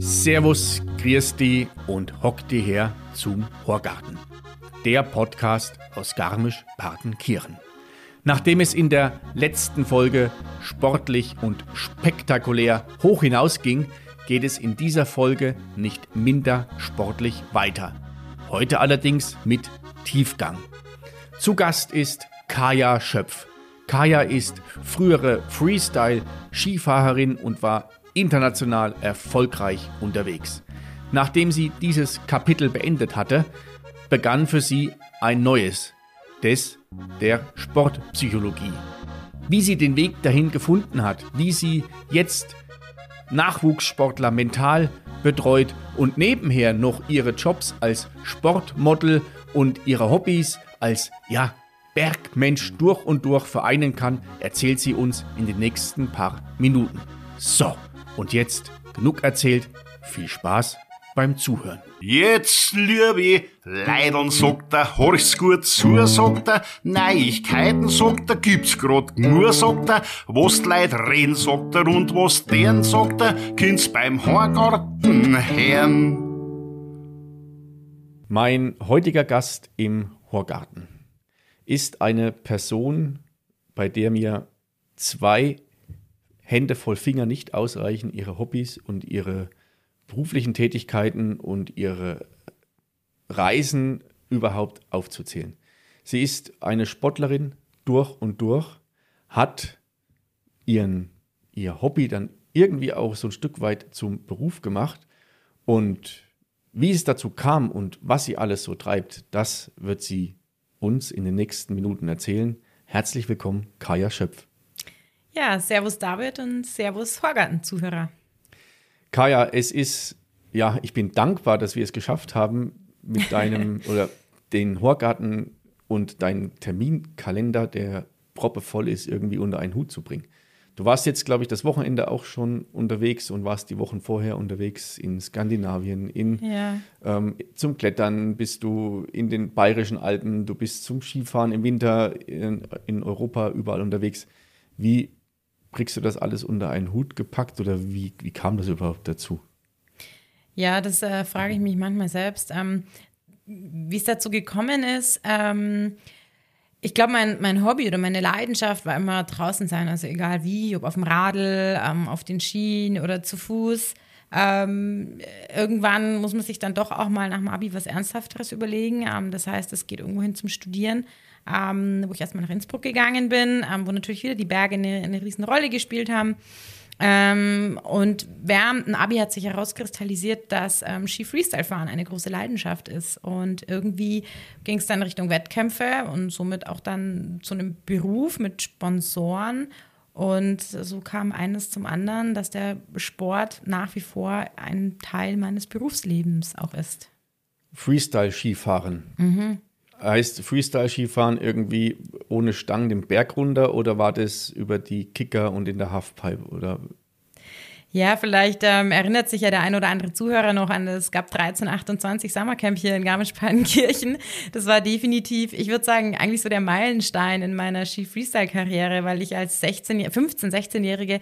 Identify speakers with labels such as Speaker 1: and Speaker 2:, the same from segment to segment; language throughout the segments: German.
Speaker 1: Servus, Christi und hock die her zum Horgarten. Der Podcast aus Garmisch-Partenkirchen. Nachdem es in der letzten Folge sportlich und spektakulär hoch hinausging, geht es in dieser Folge nicht minder sportlich weiter. Heute allerdings mit Tiefgang. Zu Gast ist Kaya Schöpf. Kaya ist frühere Freestyle-Skifahrerin und war international erfolgreich unterwegs. Nachdem sie dieses Kapitel beendet hatte, begann für sie ein neues, des der Sportpsychologie. Wie sie den Weg dahin gefunden hat, wie sie jetzt Nachwuchssportler mental betreut und nebenher noch ihre Jobs als Sportmodel und ihre Hobbys als ja Bergmensch durch und durch vereinen kann, erzählt sie uns in den nächsten paar Minuten. So, und jetzt genug erzählt. Viel Spaß beim Zuhören.
Speaker 2: Jetzt, liebe Leidern, sagt er, horch's gut zu, sagt er, Neuigkeiten, sagt er, gibt's grad nur, sagt er, was die Leute reden, sagt er, und was deren, sagt er, kind's beim Horgarten hören.
Speaker 1: Mein heutiger Gast im Horgarten ist eine Person, bei der mir zwei Hände voll Finger nicht ausreichen, ihre Hobbys und ihre beruflichen Tätigkeiten und ihre Reisen überhaupt aufzuzählen. Sie ist eine Sportlerin durch und durch, hat ihren, ihr Hobby dann irgendwie auch so ein Stück weit zum Beruf gemacht und wie es dazu kam und was sie alles so treibt, das wird sie uns in den nächsten Minuten erzählen. Herzlich willkommen, Kaya Schöpf.
Speaker 3: Ja, Servus David und Servus Horgarten-Zuhörer.
Speaker 1: Kaya, es ist, ja, ich bin dankbar, dass wir es geschafft haben, mit deinem oder den Horgarten und deinen Terminkalender, der proppevoll ist, irgendwie unter einen Hut zu bringen. Du warst jetzt, glaube ich, das Wochenende auch schon unterwegs und warst die Wochen vorher unterwegs in Skandinavien, in,
Speaker 3: Ja.
Speaker 1: ähm, zum Klettern bist du in den bayerischen Alpen, du bist zum Skifahren im Winter in, in Europa überall unterwegs. Wie kriegst du das alles unter einen Hut gepackt oder wie, wie kam das überhaupt dazu?
Speaker 3: Ja, das äh, frage ich mich manchmal selbst. Ähm, wie es dazu gekommen ist, ähm, ich glaube, mein, mein Hobby oder meine Leidenschaft war immer draußen sein, also egal wie, ob auf dem Radl, ähm, auf den Schienen oder zu Fuß. Ähm, irgendwann muss man sich dann doch auch mal nach dem Abi was Ernsthafteres überlegen. Ähm, das heißt, es geht irgendwo hin zum Studieren, ähm, wo ich erstmal nach Innsbruck gegangen bin, ähm, wo natürlich wieder die Berge eine, eine riesen Rolle gespielt haben. Ähm, und während dem Abi hat sich herauskristallisiert, dass ähm, Ski-Freestyle-Fahren eine große Leidenschaft ist. Und irgendwie ging es dann Richtung Wettkämpfe und somit auch dann zu einem Beruf mit Sponsoren. Und so kam eines zum anderen, dass der Sport nach wie vor ein Teil meines Berufslebens auch ist.
Speaker 1: Freestyle-Skifahren.
Speaker 3: Mhm.
Speaker 1: Heißt Freestyle-Skifahren irgendwie ohne Stangen den Berg runter oder war das über die Kicker und in der Halfpipe? Oder
Speaker 3: Ja, vielleicht ähm, erinnert sich ja der ein oder andere Zuhörer noch an das GAP 1328 Sommercamp hier in Garmisch-Partenkirchen. Das war definitiv, ich würde sagen, eigentlich so der Meilenstein in meiner Ski-Freestyle-Karriere, weil ich als 16, 15, 16-Jährige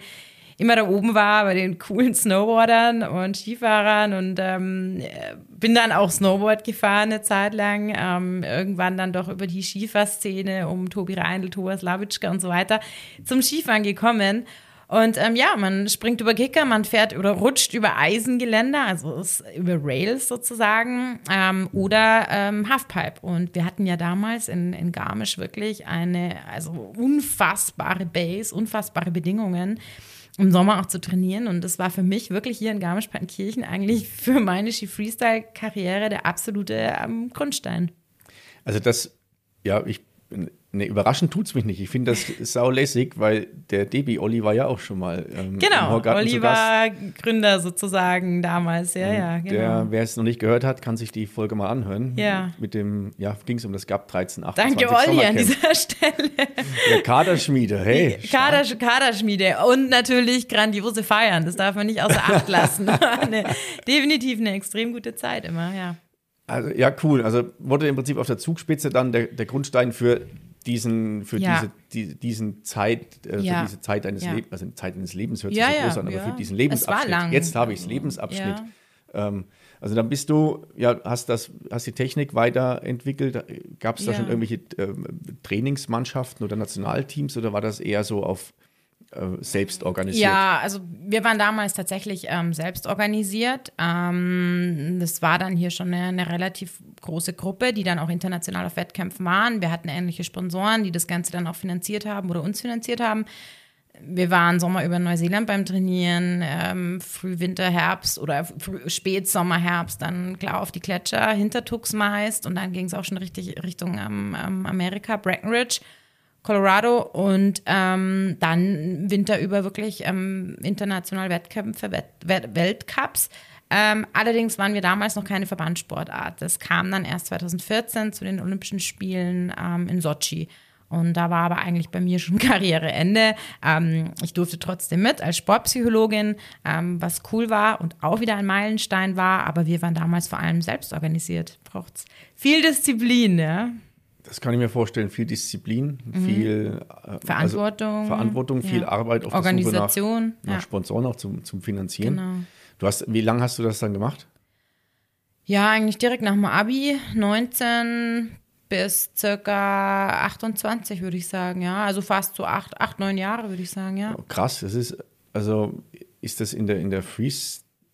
Speaker 3: immer da oben war bei den coolen Snowboardern und Skifahrern und ähm, bin dann auch Snowboard gefahren eine Zeit lang. Ähm, irgendwann dann doch über die Skifahrszene um Tobi Reindl, Thomas Lawitschka und so weiter zum Skifahren gekommen. Und ähm, ja, man springt über Kicker, man fährt oder rutscht über Eisengeländer, also über Rails sozusagen, ähm, oder ähm, Halfpipe. Und wir hatten ja damals in, in Garmisch wirklich eine also unfassbare Base, unfassbare Bedingungen im Sommer auch zu trainieren. Und das war für mich wirklich hier in Garmisch-Partenkirchen eigentlich für meine Ski-Freestyle-Karriere der absolute ähm, Grundstein.
Speaker 1: also das, ja, ich ne, überraschend tut's mich nicht. Ich finde das saulässig, weil der Debi Olli war ja auch schon mal ähm, im
Speaker 3: Genau,
Speaker 1: Horgarten
Speaker 3: Olli war Gründer sozusagen damals. Ja, ja, genau.
Speaker 1: Der, wer es noch nicht gehört hat, kann sich die Folge mal anhören.
Speaker 3: Ja.
Speaker 1: Mit dem, ja, ging es um das GAP 13, 28
Speaker 3: Danke, Olli, an dieser Stelle.
Speaker 1: Der Kaderschmiede, hey.
Speaker 3: Kader, Kaderschmiede und natürlich grandiose Feiern. Das darf man nicht außer Acht lassen. eine, definitiv eine extrem gute Zeit immer, ja.
Speaker 1: Also ja, cool. Also wurde im Prinzip auf der Zugspitze dann der, der Grundstein für diesen, für
Speaker 3: Ja.
Speaker 1: diese, die, diesen Zeit, äh,
Speaker 3: Ja.
Speaker 1: für diese Zeit eines
Speaker 3: Ja.
Speaker 1: Lebens, also Zeit eines Lebens hört sich so
Speaker 3: ja,
Speaker 1: groß an, aber für diesen Lebensabschnitt. Jetzt habe ich es, Lebensabschnitt. Ähm, also dann bist du, ja, hast das, hast die Technik weiterentwickelt. Gab es da schon irgendwelche ähm, Trainingsmannschaften oder Nationalteams oder war das eher so auf äh, selbst organisiert?
Speaker 3: Ja, also wir waren damals tatsächlich ähm, selbst organisiert. Ähm, das war dann hier schon eine, eine relativ große Gruppe, die dann auch international auf Wettkämpfen waren. Wir hatten ähnliche Sponsoren, die das Ganze dann auch finanziert haben oder uns finanziert haben. Wir waren Sommer über Neuseeland beim Trainieren, ähm, Früh, Winter, Herbst oder Früh, Spätsommer, Herbst, dann klar auf die Gletscher, Hintertux meist und dann ging es auch schon richtig Richtung ähm, ähm, Amerika, Breckenridge. Colorado und ähm, dann Winter über wirklich ähm, international Wettkämpfe, Wett Weltcups. Ähm, allerdings waren wir damals noch keine Verbandssportart. Das kam dann erst 2014 zu den Olympischen Spielen ähm, in Sochi. Und da war aber eigentlich bei mir schon Karriereende. Ähm, ich durfte trotzdem mit als Sportpsychologin, ähm, was cool war und auch wieder ein Meilenstein war. Aber wir waren damals vor allem selbst organisiert. Braucht's viel Disziplin, ja.
Speaker 1: Das kann ich mir vorstellen. Viel Disziplin, viel äh,
Speaker 3: Mhm. Verantwortung.
Speaker 1: Also Verantwortung, viel
Speaker 3: Ja.
Speaker 1: Arbeit auf der Suche
Speaker 3: Organisation.
Speaker 1: nach, nach
Speaker 3: ja.
Speaker 1: Sponsoren auch zum, zum Finanzieren.
Speaker 3: Genau.
Speaker 1: Du hast, wie lange hast du das dann gemacht?
Speaker 3: Ja, eigentlich direkt nach dem Abi, 19 bis circa 28, würde ich sagen, ja. Also fast so acht, acht neun Jahre, würde ich sagen, ja.
Speaker 1: Krass, das ist, also ist das in der, in der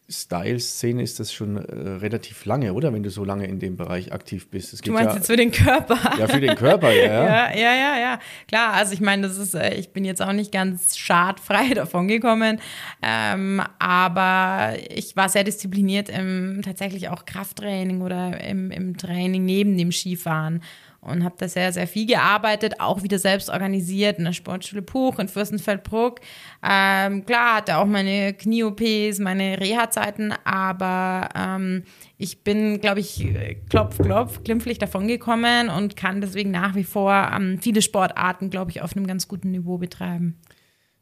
Speaker 1: Freestyle-Szene ist das schon äh, relativ lange, oder? Wenn du so lange in dem Bereich aktiv bist. Es
Speaker 3: Du meinst
Speaker 1: ja,
Speaker 3: jetzt für den Körper?
Speaker 1: ja für den Körper, ja. ja.
Speaker 3: Ja, ja, ja, ja. Klar, also ich meine, das ist, äh, ich bin jetzt auch nicht ganz schadfrei davon gekommen, ähm, aber ich war sehr diszipliniert im tatsächlich auch Krafttraining oder im, im Training neben dem Skifahren und habe da sehr, sehr viel gearbeitet, auch wieder selbst organisiert in der Sportschule Puch in Fürstenfeldbruck. Ähm, klar, hatte auch meine Knie-OPs, meine Reha-Zeiten, aber ähm, ich bin, glaube ich, klopf, klopf, glimpflich davongekommen und kann deswegen nach wie vor ähm, viele Sportarten, glaube ich, auf einem ganz guten Niveau betreiben.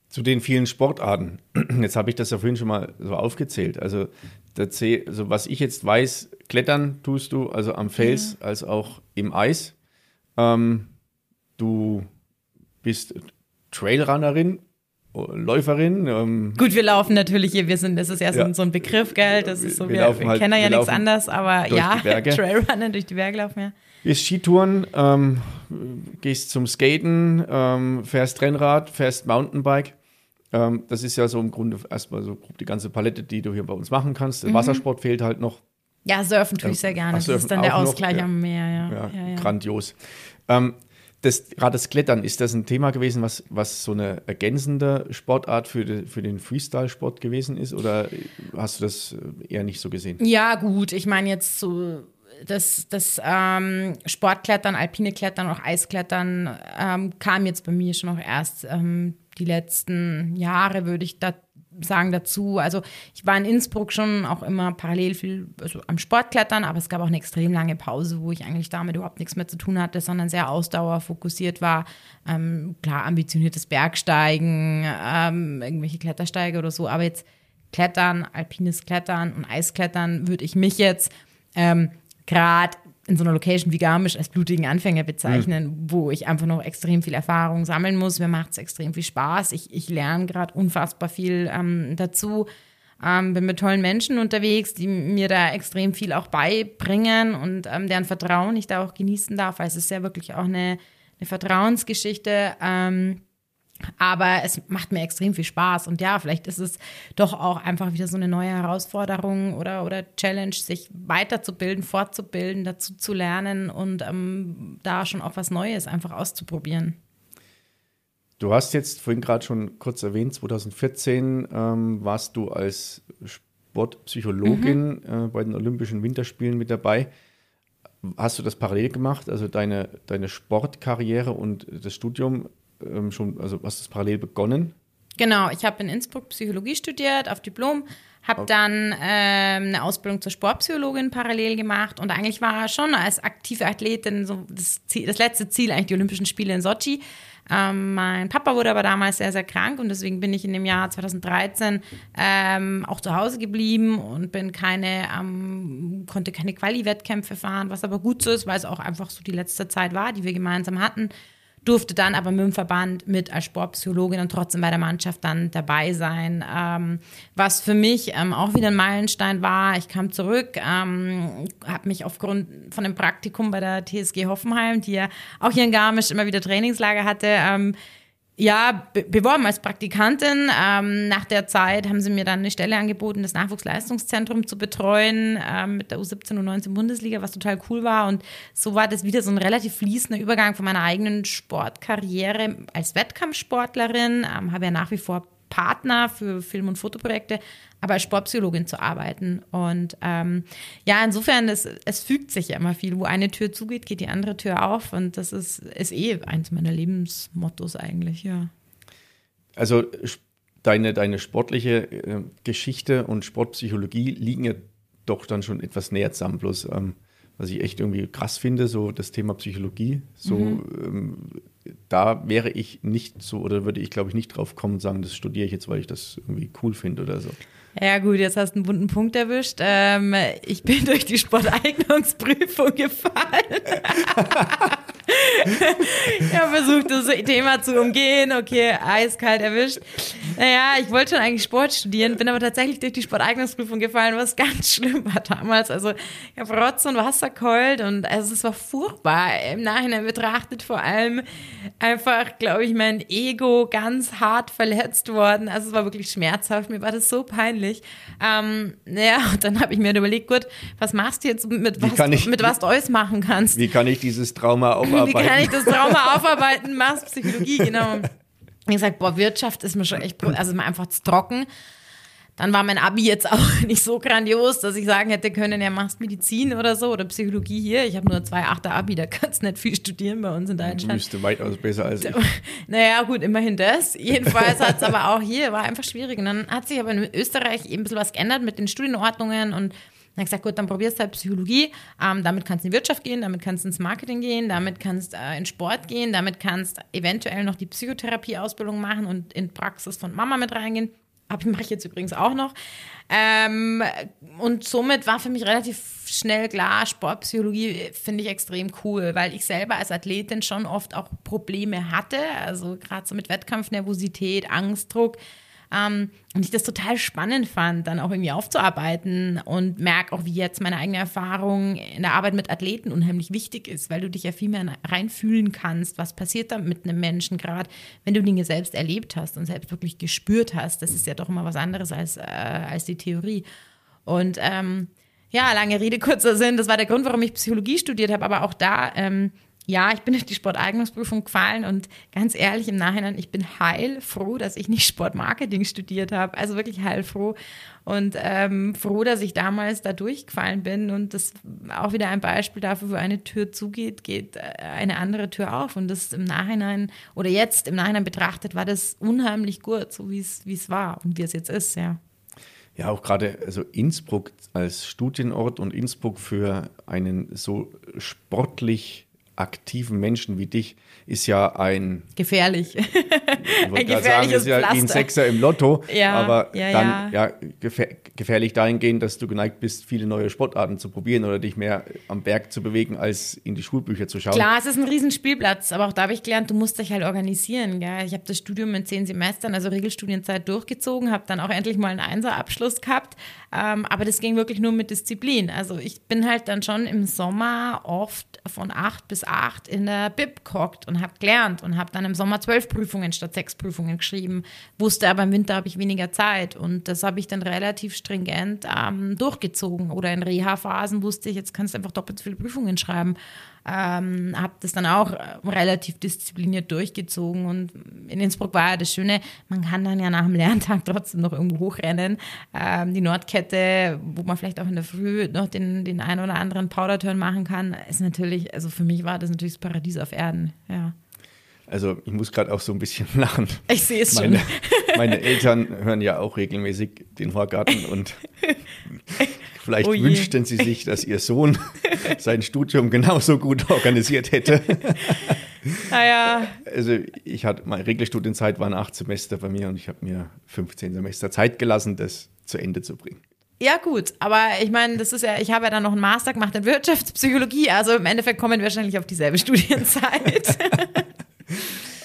Speaker 1: Zu den vielen Sportarten. Jetzt habe ich das ja vorhin schon mal so aufgezählt. Also, der C, also was ich jetzt weiß, Klettern tust du, also am Fels als auch im Eis. Ähm, du bist Trailrunnerin, Läuferin. Ähm,
Speaker 3: Gut, wir laufen natürlich hier, wir sind, das ist ja so,
Speaker 1: Ja.
Speaker 3: ein- so ein Begriff, gell? Das ist so,
Speaker 1: Wir
Speaker 3: wir,
Speaker 1: laufen
Speaker 3: wir
Speaker 1: halt-
Speaker 3: kennen ja nichts anderes, aber ja. Trailrunnen durch die Berge laufen, ja.
Speaker 1: Gehst Skitouren, ähm, gehst zum Skaten, ähm, fährst Rennrad, fährst Mountainbike. Ähm, das ist ja so im Grunde erstmal so die ganze Palette, die du hier bei uns machen kannst.
Speaker 3: Mhm.
Speaker 1: Wassersport fehlt halt noch.
Speaker 3: Ja, surfen tue ich sehr gerne.
Speaker 1: Ach,
Speaker 3: Das ist dann der
Speaker 1: noch,
Speaker 3: Ausgleich
Speaker 1: ja.
Speaker 3: am Meer, ja.
Speaker 1: Ja,
Speaker 3: ja, ja.
Speaker 1: grandios. Ähm, das, gerade das Klettern, ist das ein Thema gewesen, was, was so eine ergänzende Sportart für, die, für den Freestyle-Sport gewesen ist? Oder hast du das eher nicht so gesehen?
Speaker 3: Ja, gut, ich meine jetzt so das, das ähm, Sportklettern, alpine Klettern, auch Eisklettern ähm, kam jetzt bei mir schon auch erst ähm, die letzten Jahre, würde ich da sagen, dazu. Also ich war in Innsbruck schon auch immer parallel viel also am Sportklettern, aber es gab auch eine extrem lange Pause, wo ich eigentlich damit überhaupt nichts mehr zu tun hatte, sondern sehr ausdauerfokussiert war. Ähm, klar, ambitioniertes Bergsteigen, ähm, irgendwelche Klettersteige oder so, aber jetzt Klettern, alpines Klettern und Eisklettern würde ich mich jetzt ähm, gerade in so einer Location wie Garmisch als blutigen Anfänger bezeichnen, wo ich einfach noch extrem viel Erfahrung sammeln muss. Mir macht es extrem viel Spaß. Ich, ich lerne gerade unfassbar viel ähm, dazu. Ähm, bin mit tollen Menschen unterwegs, die mir da extrem viel auch beibringen und ähm, deren Vertrauen ich da auch genießen darf. Also es ist ja wirklich auch eine, eine Vertrauensgeschichte. Ähm, aber es macht mir extrem viel Spaß. Und ja, vielleicht ist es doch auch einfach wieder so eine neue Herausforderung oder, oder Challenge, sich weiterzubilden, fortzubilden, dazu zu lernen und ähm, da schon auch was Neues einfach auszuprobieren.
Speaker 1: Du hast jetzt vorhin gerade schon kurz erwähnt, 2014 ähm, warst du als Sportpsychologin
Speaker 3: Mhm.
Speaker 1: äh, bei den Olympischen Winterspielen mit dabei. Hast du das parallel gemacht, also deine, deine Sportkarriere und das Studium ähm, schon, also hast das parallel begonnen?
Speaker 3: Genau, ich habe in Innsbruck Psychologie studiert auf Diplom, habe dann ähm, eine Ausbildung zur Sportpsychologin parallel gemacht und eigentlich war schon als aktive Athletin so das, Ziel, das letzte Ziel eigentlich die Olympischen Spiele in Sochi. Ähm, mein Papa wurde aber damals sehr, sehr krank und deswegen bin ich in dem Jahr 2013 ähm, auch zu Hause geblieben und bin keine, ähm, konnte keine Quali-Wettkämpfe fahren, was aber gut so ist, weil es auch einfach so die letzte Zeit war, die wir gemeinsam hatten durfte dann aber mit dem Verband mit als Sportpsychologin und trotzdem bei der Mannschaft dann dabei sein. Ähm, was für mich ähm, auch wieder ein Meilenstein war. Ich kam zurück, ähm, habe mich aufgrund von dem Praktikum bei der TSG Hoffenheim, die ja auch hier in Garmisch immer wieder Trainingslager hatte, ähm, ja, be beworben als Praktikantin. Ähm, nach der Zeit haben sie mir dann eine Stelle angeboten, das Nachwuchsleistungszentrum zu betreuen ähm, mit der U17 und U19 Bundesliga, was total cool war. Und so war das wieder so ein relativ fließender Übergang von meiner eigenen Sportkarriere als Wettkampfsportlerin. Ähm, habe ja nach wie vor Partner für Film- und Fotoprojekte, aber als Sportpsychologin zu arbeiten. Und ähm, ja, insofern, es, es fügt sich ja immer viel. Wo eine Tür zugeht, geht die andere Tür auf. Und das ist, ist eh eins meiner Lebensmottos eigentlich, ja.
Speaker 1: Also deine, deine sportliche äh, Geschichte und Sportpsychologie liegen ja doch dann schon etwas näher zusammen. Bloß, ähm, was ich echt irgendwie krass finde, so das Thema Psychologie, so mhm. ähm, da wäre ich nicht so oder würde ich, glaube ich, nicht drauf kommen und sagen, das studiere ich jetzt, weil ich das irgendwie cool finde oder so.
Speaker 3: Ja gut, jetzt hast du einen bunten Punkt erwischt. Ähm, ich bin durch die Sporteignungsprüfung gefallen. ich habe versucht, das Thema zu umgehen. Okay, eiskalt erwischt. Naja, ich wollte schon eigentlich Sport studieren, bin aber tatsächlich durch die Sporteignungsprüfung gefallen, was ganz schlimm war damals. Also ich habe Rotz und Wasser geheult und also es war furchtbar. Im Nachhinein betrachtet vor allem einfach, glaube ich, mein Ego ganz hart verletzt worden. Also es war wirklich schmerzhaft. Mir war das so peinlich. Ähm, naja, und dann habe ich mir überlegt, gut, was machst du jetzt mit was, ich, mit was du alles machen kannst?
Speaker 1: Wie kann ich dieses Trauma aufarbeiten?
Speaker 3: Wie kann ich das Trauma aufarbeiten? Machst Psychologie, genau. Ich gesagt, boah, Wirtschaft ist mir schon echt, also ist mir einfach zu trocken. Dann war mein Abi jetzt auch nicht so grandios, dass ich sagen hätte können, ja, machst Medizin oder so oder Psychologie hier. Ich habe nur zwei Achter Abi, da kannst du nicht viel studieren bei uns in Deutschland. Du
Speaker 1: bist weitaus besser als ich.
Speaker 3: Naja, gut, immerhin das. Jedenfalls hat es aber auch hier, war einfach schwierig. Und dann hat sich aber in Österreich eben ein bisschen was geändert mit den Studienordnungen und dann habe ich gesagt, gut, dann probierst du halt Psychologie. Ähm, damit kannst du in die Wirtschaft gehen, damit kannst du ins Marketing gehen, damit kannst du äh, in Sport gehen, damit kannst du eventuell noch die Psychotherapie-Ausbildung machen und in Praxis von Mama mit reingehen. Aber mache ich jetzt übrigens auch noch. Ähm, und somit war für mich relativ schnell klar, Sportpsychologie finde ich extrem cool, weil ich selber als Athletin schon oft auch Probleme hatte. Also gerade so mit Wettkampfnervosität, Angstdruck. Ähm, und ich das total spannend fand, dann auch irgendwie aufzuarbeiten und merke auch, wie jetzt meine eigene Erfahrung in der Arbeit mit Athleten unheimlich wichtig ist, weil du dich ja viel mehr reinfühlen kannst, was passiert da mit einem Menschen gerade, wenn du Dinge selbst erlebt hast und selbst wirklich gespürt hast. Das ist ja doch immer was anderes als, äh, als die Theorie. Und ähm, ja, lange Rede, kurzer Sinn, das war der Grund, warum ich Psychologie studiert habe, aber auch da ähm, ja, ich bin durch die Sporteignungsprüfung gefallen und ganz ehrlich im Nachhinein, ich bin heilfroh, dass ich nicht Sportmarketing studiert habe. Also wirklich heilfroh und ähm, froh, dass ich damals da durchgefallen bin. Und das auch wieder ein Beispiel dafür, wo eine Tür zugeht, geht äh, eine andere Tür auf. Und das im Nachhinein oder jetzt im Nachhinein betrachtet, war das unheimlich gut, so wie es war und wie es jetzt ist, ja.
Speaker 1: Ja, auch gerade also Innsbruck als Studienort und Innsbruck für einen so sportlich aktiven Menschen wie dich ist ja ein
Speaker 3: gefährlich.
Speaker 1: Ich wollte gerade sagen, ist ja wie ein Sechser im Lotto, ja, aber ja, dann ja, ja gefährlich dahingehend, dass du geneigt bist, viele neue Sportarten zu probieren oder dich mehr am Berg zu bewegen, als in die Schulbücher zu schauen.
Speaker 3: Klar, es ist ein Riesenspielplatz, aber auch da habe ich gelernt, du musst dich halt organisieren. Gell? Ich habe das Studium in zehn Semestern, also Regelstudienzeit durchgezogen, habe dann auch endlich mal einen Einserabschluss gehabt, ähm, aber das ging wirklich nur mit Disziplin. Also ich bin halt dann schon im Sommer oft von acht bis acht in der Bib gehockt und habe gelernt und habe dann im Sommer zwölf Prüfungen statt sechs Prüfungen geschrieben, wusste aber im Winter habe ich weniger Zeit und das habe ich dann relativ stringent ähm, durchgezogen oder in Reha-Phasen wusste ich, jetzt kannst du einfach doppelt so viele Prüfungen schreiben. Ähm, habe das dann auch äh, relativ diszipliniert durchgezogen und in Innsbruck war ja das Schöne, man kann dann ja nach dem Lerntag trotzdem noch irgendwo hochrennen. Ähm, die Nordkette, wo man vielleicht auch in der Früh noch den, den einen oder anderen Powder-Turn machen kann, ist natürlich, also für mich war das natürlich das Paradies auf Erden, ja.
Speaker 1: Also ich muss gerade auch so ein bisschen lachen.
Speaker 3: Ich sehe es
Speaker 1: meine, schon. Meine Eltern hören ja auch regelmäßig den Horgarten und Vielleicht oh wünschten Sie sich, dass Ihr Sohn sein Studium genauso gut organisiert hätte.
Speaker 3: Naja.
Speaker 1: Also ich hatte, meine Regelstudienzeit waren acht Semester bei mir und ich habe mir 15 Semester Zeit gelassen, das zu Ende zu bringen.
Speaker 3: Ja, gut, aber ich meine, das ist ja, ich habe ja dann noch einen Master gemacht in Wirtschaftspsychologie, also im Endeffekt kommen wir wahrscheinlich auf dieselbe Studienzeit.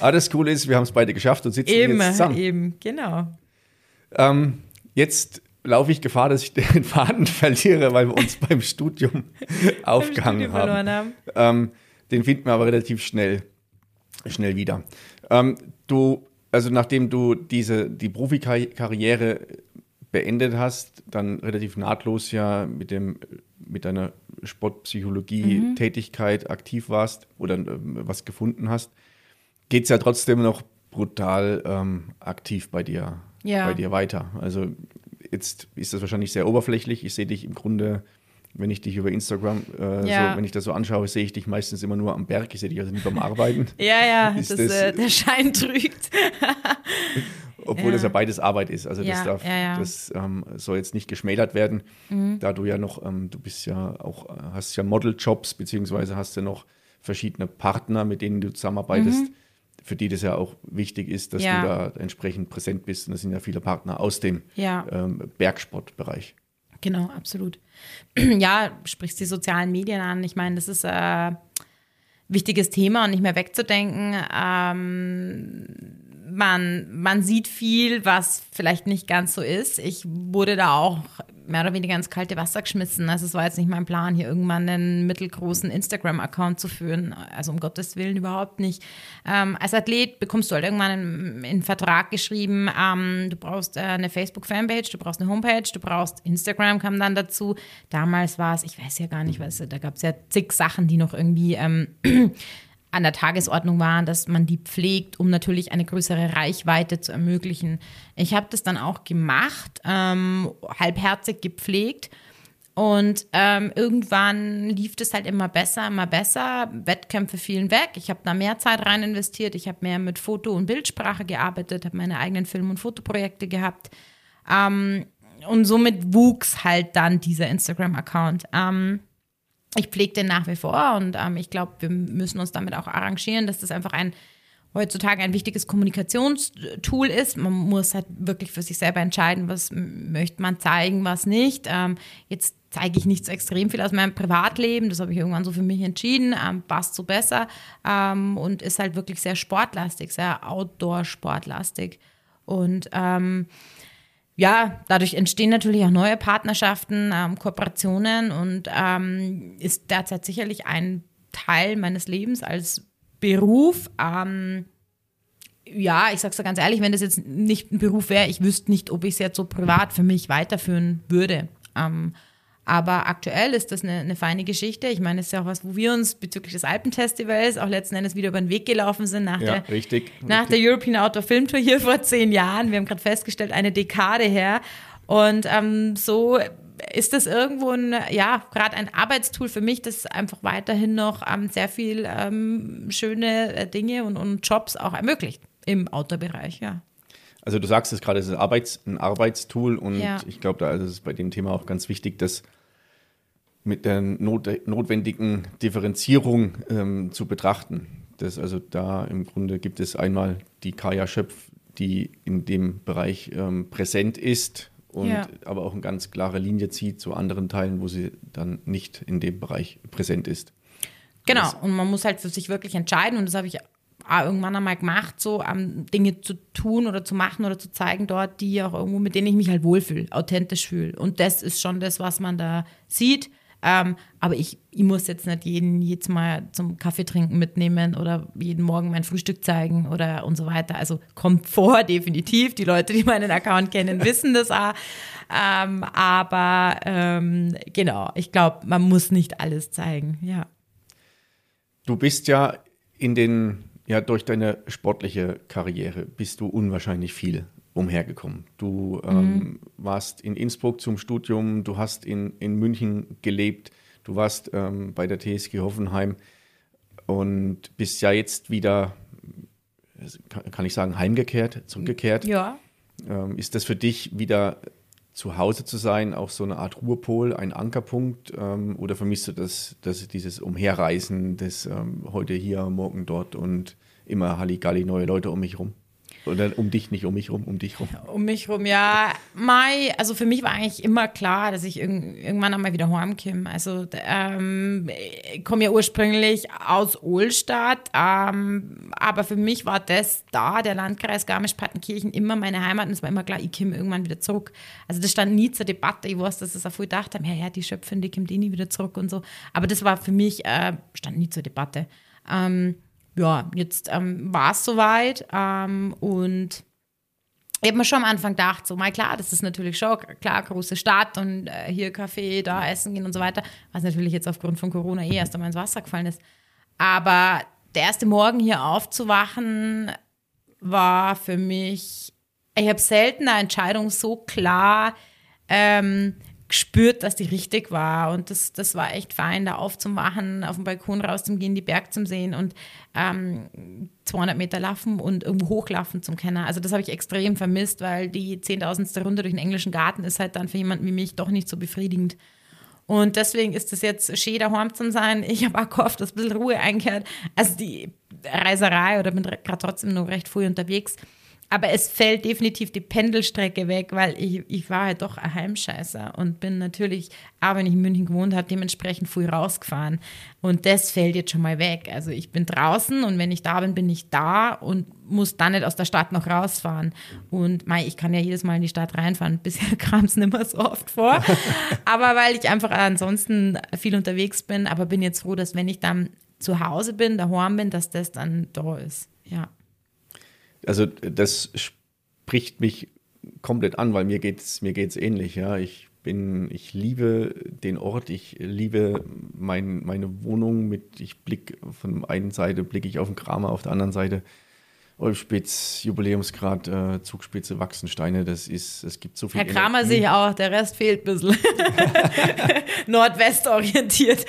Speaker 1: Aber das Coole ist, wir haben es beide geschafft und sitzen
Speaker 3: eben,
Speaker 1: jetzt zusammen.
Speaker 3: Eben, genau.
Speaker 1: Ähm, jetzt laufe ich Gefahr, dass ich den Faden verliere, weil wir uns beim Studium aufgehangen Studium haben. haben. Ähm, den finden wir aber relativ schnell, schnell wieder. Ähm, du, also nachdem du diese, die Profikarriere beendet hast, dann relativ nahtlos ja mit dem mit deiner Sportpsychologie-Tätigkeit mhm. aktiv warst oder äh, was gefunden hast, geht es ja trotzdem noch brutal ähm, aktiv bei dir, ja. bei dir weiter. Also jetzt ist das wahrscheinlich sehr oberflächlich. Ich sehe dich im Grunde, wenn ich dich über Instagram, äh, ja. so, wenn ich das so anschaue, sehe ich dich meistens immer nur am Berg. Ich sehe dich also nicht beim Arbeiten.
Speaker 3: ja, ja, das, das, äh, der Schein trügt.
Speaker 1: obwohl ja. das ja beides Arbeit ist. Also das darf, das ähm, soll jetzt nicht geschmälert werden, mhm. da du ja noch, ähm, du bist ja auch, hast ja Modeljobs, beziehungsweise hast ja noch verschiedene Partner, mit denen du zusammenarbeitest, mhm. Für die das ja auch wichtig ist, dass du da entsprechend präsent bist. Und das sind ja viele Partner aus dem ähm, Bergsportbereich.
Speaker 3: Genau, absolut. ja, sprichst die sozialen Medien an. Ich meine, das ist äh, wichtiges Thema und nicht mehr wegzudenken. Ähm, man, man sieht viel, was vielleicht nicht ganz so ist. Ich wurde da auch mehr oder weniger ins kalte Wasser geschmissen. Also es war jetzt nicht mein Plan, hier irgendwann einen mittelgroßen Instagram-Account zu führen. Also um Gottes Willen überhaupt nicht. Ähm, als Athlet bekommst du halt irgendwann einen, einen Vertrag geschrieben, ähm, du brauchst äh, eine Facebook-Fanpage, du brauchst eine Homepage, du brauchst Instagram kam dann dazu. Damals war es, ich weiß ja gar nicht, was, da gab es ja zig Sachen, die noch irgendwie ähm, an der Tagesordnung waren, dass man die pflegt, um natürlich eine größere Reichweite zu ermöglichen. Ich habe das dann auch gemacht, ähm, halbherzig gepflegt. Und ähm, irgendwann lief es halt immer besser, immer besser. Wettkämpfe fielen weg. Ich habe da mehr Zeit rein investiert. Ich habe mehr mit Foto- und Bildsprache gearbeitet, habe meine eigenen Film- und Fotoprojekte gehabt. Ähm, und somit wuchs halt dann dieser Instagram-Account. Ähm, ich pflege den nach wie vor und ähm, ich glaube, wir müssen uns damit auch arrangieren, dass das einfach ein heutzutage ein wichtiges Kommunikationstool ist. Man muss halt wirklich für sich selber entscheiden, was möchte man zeigen, was nicht. Ähm, jetzt zeige ich nicht so extrem viel aus meinem Privatleben, das habe ich irgendwann so für mich entschieden, ähm, passt so besser ähm, und ist halt wirklich sehr sportlastig, sehr Outdoor-sportlastig. Und ähm, ja, dadurch entstehen natürlich auch neue Partnerschaften, ähm, Kooperationen und ähm, ist derzeit sicherlich ein Teil meines Lebens als Beruf. Ähm, ja, ich sag's da ganz ehrlich, wenn das jetzt nicht ein Beruf wäre, ich wüsste nicht, ob ich es jetzt so privat für mich weiterführen würde. Ähm, aber aktuell ist das eine, eine feine Geschichte. Ich meine, es ist ja auch was, wo wir uns bezüglich des Alpenfestivals auch letzten Endes wieder über den Weg gelaufen sind nach,
Speaker 1: ja,
Speaker 3: der,
Speaker 1: richtig,
Speaker 3: nach der European Outdoor Film Tour hier vor zehn Jahren. Wir haben gerade festgestellt, eine Dekade her. Und ähm, so ist das irgendwo ein, ja, gerade ein Arbeitstool für mich, das einfach weiterhin noch ähm, sehr viel ähm, schöne äh, Dinge und, und Jobs auch ermöglicht im Outdoor-Bereich, ja.
Speaker 1: Also du sagst es gerade, es ist Arbeits-, ein Arbeitstool und ja. ich glaube, da ist es bei dem Thema auch ganz wichtig, dass mit der not notwendigen Differenzierung ähm, zu betrachten. Das also da im Grunde gibt es einmal die Kaya Schöpf, die in dem Bereich ähm, präsent ist und ja. aber auch eine ganz klare Linie zieht zu anderen Teilen, wo sie dann nicht in dem Bereich präsent ist.
Speaker 3: Genau, und man muss halt für sich wirklich entscheiden und das habe ich irgendwann einmal gemacht, so um, Dinge zu tun oder zu machen oder zu zeigen dort, die auch irgendwo, mit denen ich mich halt wohlfühle, authentisch fühle. Und das ist schon das, was man da sieht. Ähm, aber ich, ich muss jetzt nicht jeden jetzt mal zum Kaffee trinken mitnehmen oder jeden Morgen mein Frühstück zeigen oder und so weiter. Also kommt vor, definitiv. Die Leute, die meinen Account kennen, wissen das auch. Ähm, aber ähm, genau, ich glaube, man muss nicht alles zeigen, ja.
Speaker 1: Du bist ja in den, ja, durch deine sportliche Karriere bist du unwahrscheinlich viel umhergekommen. Du ähm, mhm. warst in Innsbruck zum Studium, du hast in, in München gelebt, du warst ähm, bei der TSG Hoffenheim und bist ja jetzt wieder, kann ich sagen, heimgekehrt, zurückgekehrt.
Speaker 3: Ja.
Speaker 1: Ähm, ist das für dich wieder zu Hause zu sein auch so eine Art Ruhepol, ein Ankerpunkt? Ähm, oder vermisst du das, das dieses Umherreisen, das ähm, heute hier, morgen dort und immer Halligalli, neue Leute um mich rum? Oder um dich, nicht um mich rum, um dich rum.
Speaker 3: Um mich rum, ja. Mai, also für mich war eigentlich immer klar, dass ich irg irgendwann einmal wieder heimkomme. Also ähm, ich komme ja ursprünglich aus Ohlstadt, ähm, aber für mich war das da, der Landkreis Garmisch-Partenkirchen, immer meine Heimat und es war immer klar, ich komme irgendwann wieder zurück. Also das stand nie zur Debatte. Ich weiß, dass es auch viel gedacht haben, ja, ja, die Schöpfin, die kommt eh nie wieder zurück und so. Aber das war für mich, äh, stand nie zur Debatte. Ähm, ja, jetzt ähm, war es soweit ähm, und ich habe mir schon am Anfang gedacht, so mal klar, das ist natürlich schon klar, große Stadt und äh, hier Kaffee, da essen gehen und so weiter, was natürlich jetzt aufgrund von Corona eh erst einmal ins Wasser gefallen ist. Aber der erste Morgen hier aufzuwachen war für mich, ich habe selten eine Entscheidung so klar ähm, gespürt, dass die richtig war. Und das, das war echt fein, da aufzumachen, auf dem Balkon rauszugehen, die Berg zum sehen und ähm, 200 Meter laufen und irgendwo hochlaufen zum Kennen. Also das habe ich extrem vermisst, weil die zehntausendste Runde durch den englischen Garten ist halt dann für jemanden wie mich doch nicht so befriedigend. Und deswegen ist es jetzt schön, daheim zu sein. Ich habe auch gehofft, dass ein bisschen Ruhe einkehrt. Also die Reiserei oder bin gerade trotzdem noch recht früh unterwegs aber es fällt definitiv die Pendelstrecke weg, weil ich, ich war halt doch ein Heimscheißer und bin natürlich, auch wenn ich in München gewohnt habe, dementsprechend früh rausgefahren. Und das fällt jetzt schon mal weg. Also ich bin draußen und wenn ich da bin, bin ich da und muss dann nicht aus der Stadt noch rausfahren. Und mei, ich kann ja jedes Mal in die Stadt reinfahren. Bisher kam es nicht mehr so oft vor. aber weil ich einfach ansonsten viel unterwegs bin, aber bin jetzt froh, dass wenn ich dann zu Hause bin, daheim bin, dass das dann da ist. Ja
Speaker 1: also das spricht mich komplett an, weil mir geht's mir geht's ähnlich. Ja, ich bin, ich liebe den Ort, ich liebe mein, meine Wohnung mit, ich blicke von der einen Seite blicke ich auf den Kramer, auf der anderen Seite Olbspitz, Jubiläumsgrad, äh, Zugspitze, Wachsensteine, das ist, es gibt so viel.
Speaker 3: Herr Kramer Energie. sehe ich auch, der Rest fehlt ein bisschen. Nordwestorientiert.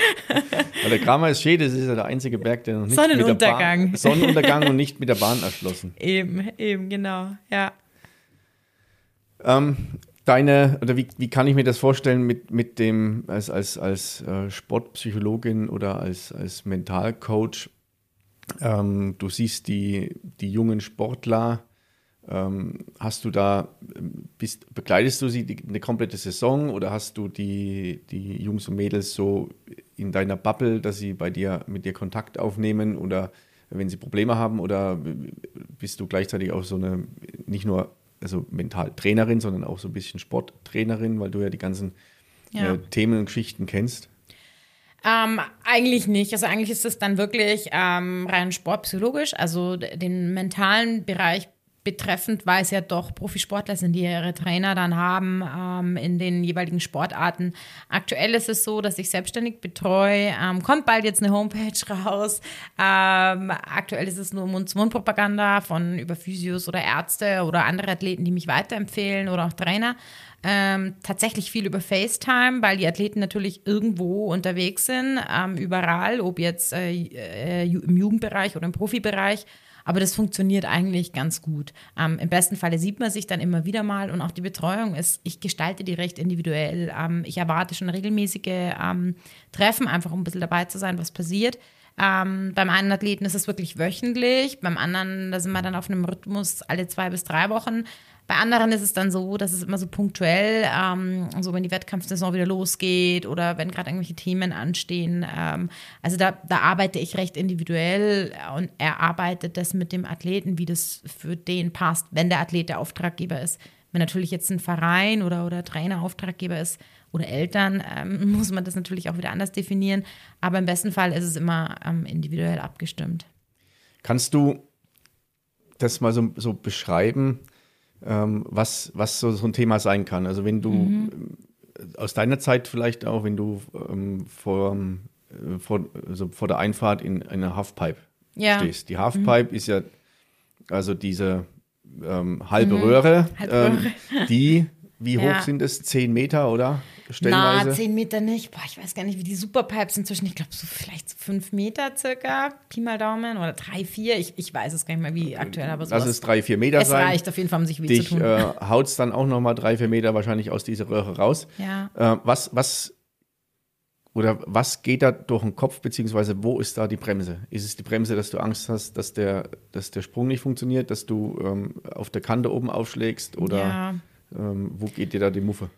Speaker 1: Weil der Kramer ist schön, das ist ja der einzige Berg, der noch nicht
Speaker 3: Sonnenuntergang.
Speaker 1: mit der Bahn, Sonnenuntergang und nicht mit der Bahn erschlossen.
Speaker 3: Eben, eben, genau, ja.
Speaker 1: Ähm, deine, oder wie, wie kann ich mir das vorstellen mit, mit dem, als, als, als äh, Sportpsychologin oder als, als Mentalcoach? Ähm, du siehst die, die jungen Sportler. Ähm, hast du da, bist, begleitest du sie die, eine komplette Saison oder hast du die, die Jungs und Mädels so in deiner Bubble, dass sie bei dir mit dir Kontakt aufnehmen oder wenn sie Probleme haben oder bist du gleichzeitig auch so eine, nicht nur also Mentaltrainerin, sondern auch so ein bisschen Sporttrainerin, weil du ja die ganzen ja. Äh, Themen und Geschichten kennst?
Speaker 3: Ähm, eigentlich nicht. Also eigentlich ist es dann wirklich ähm, rein sportpsychologisch, also den mentalen Bereich betreffend, weil es ja doch Profisportler sind, die ihre Trainer dann haben ähm, in den jeweiligen Sportarten. Aktuell ist es so, dass ich selbstständig betreue. Ähm, kommt bald jetzt eine Homepage raus. Ähm, aktuell ist es nur Mund-zu-Mund-Propaganda von über Physios oder Ärzte oder andere Athleten, die mich weiterempfehlen oder auch Trainer. Ähm, tatsächlich viel über FaceTime, weil die Athleten natürlich irgendwo unterwegs sind, ähm, überall, ob jetzt äh, äh, im Jugendbereich oder im Profibereich. Aber das funktioniert eigentlich ganz gut. Ähm, Im besten Falle sieht man sich dann immer wieder mal und auch die Betreuung ist, ich gestalte die recht individuell. Ähm, ich erwarte schon regelmäßige ähm, Treffen, einfach um ein bisschen dabei zu sein, was passiert. Ähm, beim einen Athleten ist es wirklich wöchentlich, beim anderen, da sind wir dann auf einem Rhythmus alle zwei bis drei Wochen. Bei anderen ist es dann so, dass es immer so punktuell, ähm, so wenn die Wettkampfsaison wieder losgeht oder wenn gerade irgendwelche Themen anstehen. Ähm, also da, da arbeite ich recht individuell und erarbeitet das mit dem Athleten, wie das für den passt, wenn der Athlet der Auftraggeber ist. Wenn natürlich jetzt ein Verein oder, oder Trainer Auftraggeber ist oder Eltern, ähm, muss man das natürlich auch wieder anders definieren. Aber im besten Fall ist es immer ähm, individuell abgestimmt.
Speaker 1: Kannst du das mal so, so beschreiben? Ähm, was, was so, so ein Thema sein kann. Also wenn du mhm. aus deiner Zeit vielleicht auch, wenn du ähm, vor, äh, vor, also vor der Einfahrt in, in einer Halfpipe ja. stehst. Die Halfpipe mhm. ist ja also diese ähm, halbe, mhm. Röhre, halbe ähm, Röhre. die, wie hoch ja. sind es? Zehn Meter, oder? stellenweise?
Speaker 3: Na, zehn Meter nicht. Boah, ich weiß gar nicht, wie die Superpipes inzwischen, ich glaube, so vielleicht so fünf Meter circa, Pi mal Daumen, oder drei, vier. Ich, ich weiß es gar nicht mehr, wie aktuell, aber so.
Speaker 1: Lass es drei, vier Meter
Speaker 3: es
Speaker 1: sein.
Speaker 3: reicht auf jeden Fall, um sich weh
Speaker 1: Dich
Speaker 3: zu tun.
Speaker 1: äh, haut es dann auch nochmal drei, vier Meter wahrscheinlich aus dieser Röhre raus.
Speaker 3: ja.
Speaker 1: Äh, was, was, oder was geht da durch den Kopf, beziehungsweise wo ist da die Bremse? Ist es die Bremse, dass du Angst hast, dass der, dass der Sprung nicht funktioniert, dass du ähm, auf der Kante oben aufschlägst oder
Speaker 3: ja.
Speaker 1: Ähm, wo geht dir da die Muffe?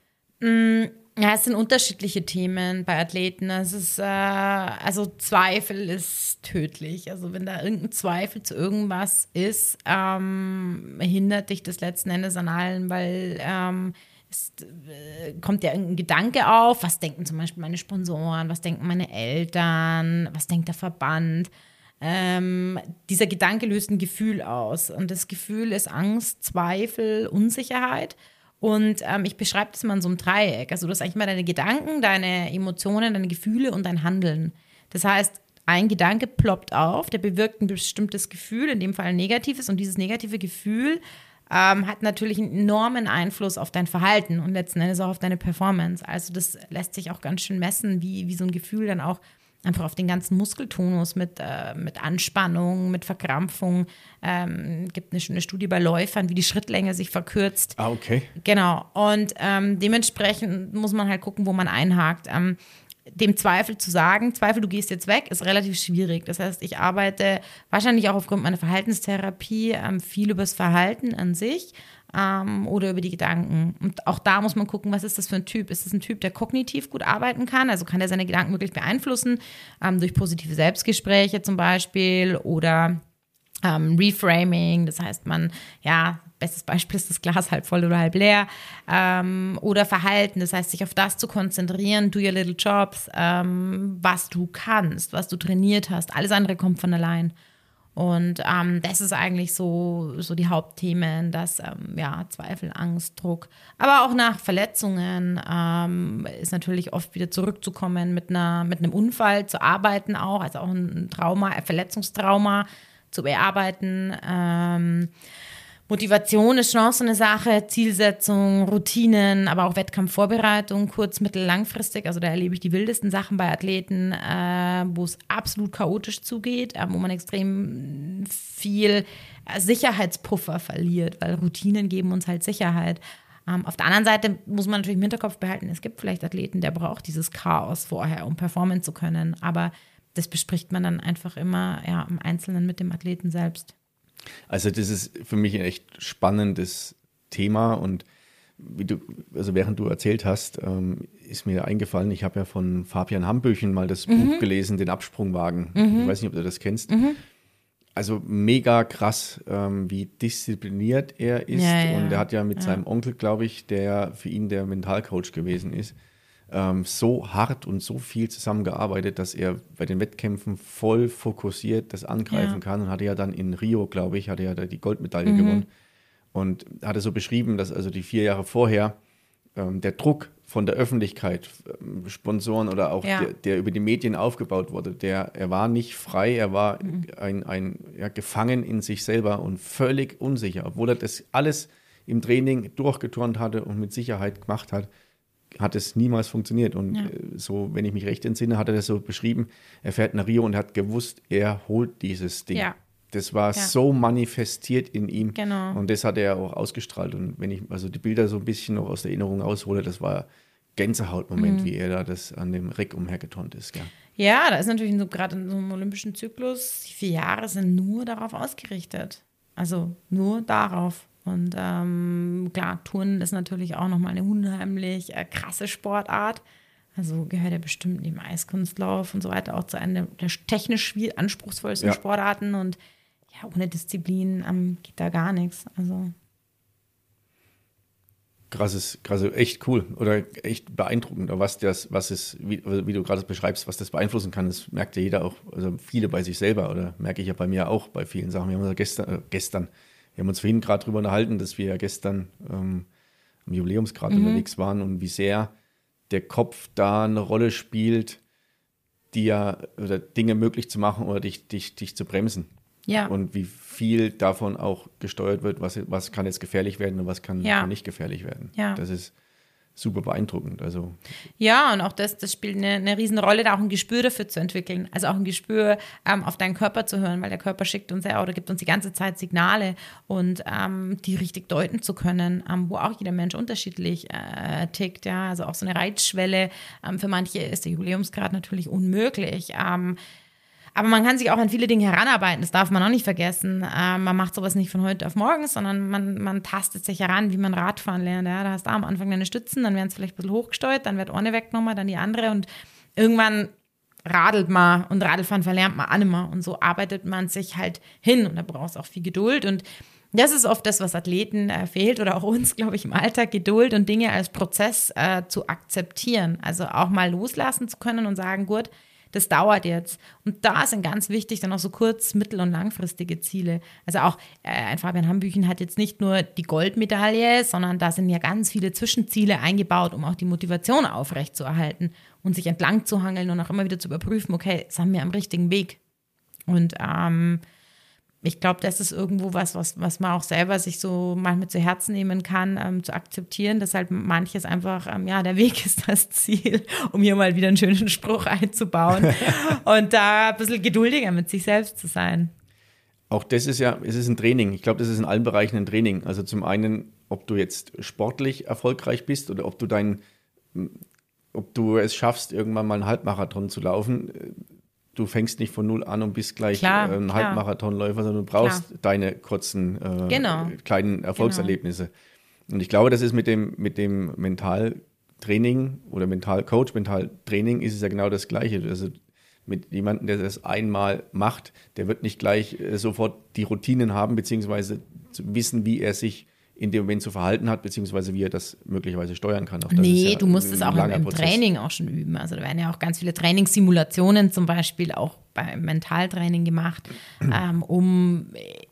Speaker 3: Ja, es sind unterschiedliche Themen bei Athleten. Es ist, äh, also Zweifel ist tödlich. Also wenn da irgendein Zweifel zu irgendwas ist, ähm, hindert dich das letzten Endes an allen, weil ähm, es äh, kommt ja irgendein Gedanke auf, was denken zum Beispiel meine Sponsoren, was denken meine Eltern, was denkt der Verband. Ähm, dieser Gedanke löst ein Gefühl aus. Und das Gefühl ist Angst, Zweifel, Unsicherheit. Und ähm, ich beschreibe das mal in so einem Dreieck. Also du hast eigentlich mal deine Gedanken, deine Emotionen, deine Gefühle und dein Handeln. Das heißt, ein Gedanke ploppt auf, der bewirkt ein bestimmtes Gefühl, in dem Fall ein negatives. Und dieses negative Gefühl ähm, hat natürlich einen enormen Einfluss auf dein Verhalten und letzten Endes auch auf deine Performance. Also das lässt sich auch ganz schön messen, wie, wie so ein Gefühl dann auch einfach auf den ganzen Muskeltonus mit, äh, mit Anspannung, mit Verkrampfung. Ähm, gibt eine schöne Studie bei Läufern, wie die Schrittlänge sich verkürzt.
Speaker 1: Ah, okay.
Speaker 3: Genau. Und ähm, dementsprechend muss man halt gucken, wo man einhakt. Ähm, dem Zweifel zu sagen, Zweifel, du gehst jetzt weg, ist relativ schwierig. Das heißt, ich arbeite wahrscheinlich auch aufgrund meiner Verhaltenstherapie ähm, viel über das Verhalten an sich ähm, oder über die Gedanken. Und auch da muss man gucken, was ist das für ein Typ? Ist das ein Typ, der kognitiv gut arbeiten kann? Also kann er seine Gedanken wirklich beeinflussen ähm, durch positive Selbstgespräche zum Beispiel oder ähm, Reframing, das heißt, man, ja, bestes Beispiel ist das Glas halb voll oder halb leer, ähm, oder Verhalten, das heißt, sich auf das zu konzentrieren, do your little jobs, ähm, was du kannst, was du trainiert hast, alles andere kommt von allein. Und ähm, das ist eigentlich so, so die Hauptthemen, dass ähm, ja, Zweifel, Angst, Druck, aber auch nach Verletzungen ähm, ist natürlich oft wieder zurückzukommen mit, einer, mit einem Unfall, zu arbeiten auch, also auch ein Trauma, ein Verletzungstrauma zu bearbeiten. Motivation ist schon auch so eine Sache, Zielsetzung, Routinen, aber auch Wettkampfvorbereitung, kurz-, mittel-, langfristig. Also da erlebe ich die wildesten Sachen bei Athleten, äh, wo es absolut chaotisch zugeht, äh, wo man extrem viel Sicherheitspuffer verliert, weil Routinen geben uns halt Sicherheit. Ähm, auf der anderen Seite muss man natürlich im Hinterkopf behalten, es gibt vielleicht Athleten, der braucht dieses Chaos vorher, um performen zu können. Aber das bespricht man dann einfach immer ja, im Einzelnen mit dem Athleten selbst.
Speaker 1: Also das ist für mich ein echt spannendes Thema und wie du, also während du erzählt hast, ähm, ist mir eingefallen, ich habe ja von Fabian Hambüchen mal das
Speaker 3: Mhm.
Speaker 1: Buch gelesen, den Absprungwagen. Ich weiß nicht, ob du das kennst.
Speaker 3: Mhm.
Speaker 1: Also mega krass, ähm, wie diszipliniert er ist.
Speaker 3: Ja, ja.
Speaker 1: Und er hat ja mit seinem Onkel, glaube ich, der für ihn der Mentalcoach gewesen ist, ähm, so hart und so viel zusammengearbeitet, dass er bei den Wettkämpfen voll fokussiert das angreifen
Speaker 3: Ja.
Speaker 1: kann und hatte ja dann in Rio, glaube ich, hatte ja da die Goldmedaille
Speaker 3: Mhm.
Speaker 1: gewonnen und hatte so beschrieben, dass also die vier Jahre vorher ähm, der Druck von der Öffentlichkeit, ähm, Sponsoren oder auch
Speaker 3: Ja.
Speaker 1: der, der über die Medien aufgebaut wurde, der, er war nicht frei, er war
Speaker 3: Mhm.
Speaker 1: ein, ein ja, gefangen in sich selber und völlig unsicher, obwohl er das alles im Training durchgeturnt hatte und mit Sicherheit gemacht hat, hat es niemals funktioniert. Und
Speaker 3: Ja.
Speaker 1: äh, so, wenn ich mich recht entsinne, hat er das so beschrieben, er fährt nach Rio und hat gewusst, er holt dieses Ding.
Speaker 3: Ja.
Speaker 1: Das war
Speaker 3: Ja.
Speaker 1: so manifestiert in ihm.
Speaker 3: Genau.
Speaker 1: Und das hat er auch ausgestrahlt. Und wenn ich also die Bilder so ein bisschen noch aus der Erinnerung aushole, das war Gänsehautmoment,
Speaker 3: Mhm.
Speaker 1: wie er da das an dem Reck umhergeturnt ist. Gell?
Speaker 3: Ja, da ist natürlich so, gerade in so einem olympischen Zyklus, die vier Jahre sind nur darauf ausgerichtet. Also nur darauf. Und ähm, klar, Touren ist natürlich auch nochmal eine unheimlich äh, krasse Sportart. Also gehört ja bestimmt neben Eiskunstlauf und so weiter auch zu einer der technisch anspruchsvollsten
Speaker 1: Ja.
Speaker 3: Sportarten. Und ja, ohne Disziplin ähm, geht da gar nichts. Also
Speaker 1: krasses, krasses, echt cool oder echt beeindruckend, was das, was es, wie, wie du gerade beschreibst, was das beeinflussen kann. Das merkt ja jeder auch, also viele bei sich selber oder merke ich ja bei mir auch bei vielen Sachen. Wir haben ja gestern, äh, gestern, wir haben uns vorhin gerade drüber unterhalten, dass wir ja gestern ähm, am Jubiläumsgrad unterwegs waren und wie sehr der Kopf da eine Rolle spielt, ja oder Dinge möglich zu machen oder dich, dich, dich zu bremsen.
Speaker 3: ja,
Speaker 1: Und wie viel davon auch gesteuert wird, was, was kann jetzt gefährlich werden und was kann,
Speaker 3: Ja.
Speaker 1: kann nicht gefährlich werden.
Speaker 3: Ja.
Speaker 1: Das ist super beeindruckend. Also
Speaker 3: ja, und auch das, das spielt eine, eine Riesenrolle, da auch ein Gespür dafür zu entwickeln. Also auch ein Gespür ähm, auf deinen Körper zu hören, weil der Körper schickt uns ja oder gibt uns die ganze Zeit Signale und ähm, die richtig deuten zu können, ähm, wo auch jeder Mensch unterschiedlich äh, tickt. Ja, also auch so eine Reitschwelle. Ähm, für manche ist der Jubiläumsgrad natürlich unmöglich. Aber man kann sich auch an viele Dinge heranarbeiten, das darf man auch nicht vergessen. Ähm, man macht sowas nicht von heute auf morgen, sondern man, man tastet sich heran, wie man Radfahren lernt. Ja, da hast du am Anfang deine Stützen, dann werden es vielleicht ein bisschen hochgesteuert, dann wird eine weggenommen, dann die andere und irgendwann radelt man und Radlfahren verlernt man alle mal und so arbeitet man sich halt hin und da braucht es auch viel Geduld und das ist oft das, was Athleten äh, fehlt oder auch uns, glaube ich, im Alltag, Geduld und Dinge als Prozess äh, zu akzeptieren. Also auch mal loslassen zu können und sagen, gut, das dauert jetzt. Und da sind ganz wichtig dann auch so kurz-, mittel- und langfristige Ziele. Also auch äh, ein Fabian Hambüchen hat jetzt nicht nur die Goldmedaille, sondern da sind ja ganz viele Zwischenziele eingebaut, um auch die Motivation aufrechtzuerhalten und sich entlang zu hangeln und auch immer wieder zu überprüfen, okay, sind wir am richtigen Weg. Und ähm, ich glaube, das ist irgendwo was, was, was man auch selber sich so manchmal zu Herzen nehmen kann, ähm, zu akzeptieren, dass halt manches einfach, ähm, ja, der Weg ist das Ziel, um hier mal wieder einen schönen Spruch einzubauen und da ein bisschen geduldiger mit sich selbst zu sein.
Speaker 1: Auch das ist ja, es ist ein Training. Ich glaube, das ist in allen Bereichen ein Training. Also zum einen, ob du jetzt sportlich erfolgreich bist oder ob du dein, ob du es schaffst, irgendwann mal einen Halbmarathon zu laufen du fängst nicht von null an und bist gleich klar, äh, ein Halbmarathonläufer, sondern du brauchst klar. deine kurzen äh, genau. kleinen Erfolgserlebnisse. Genau. Und ich glaube, das ist mit dem, mit dem Mentaltraining oder Mentalcoach, Mentaltraining ist es ja genau das Gleiche. Also mit jemandem, der das einmal macht, der wird nicht gleich äh, sofort die Routinen haben, beziehungsweise wissen, wie er sich in dem Moment zu verhalten hat, beziehungsweise wie er das möglicherweise steuern kann.
Speaker 3: Auch nee, ja du musst es auch im, im Training auch schon üben. Also da werden ja auch ganz viele Trainingssimulationen zum Beispiel auch beim Mentaltraining gemacht, ähm, um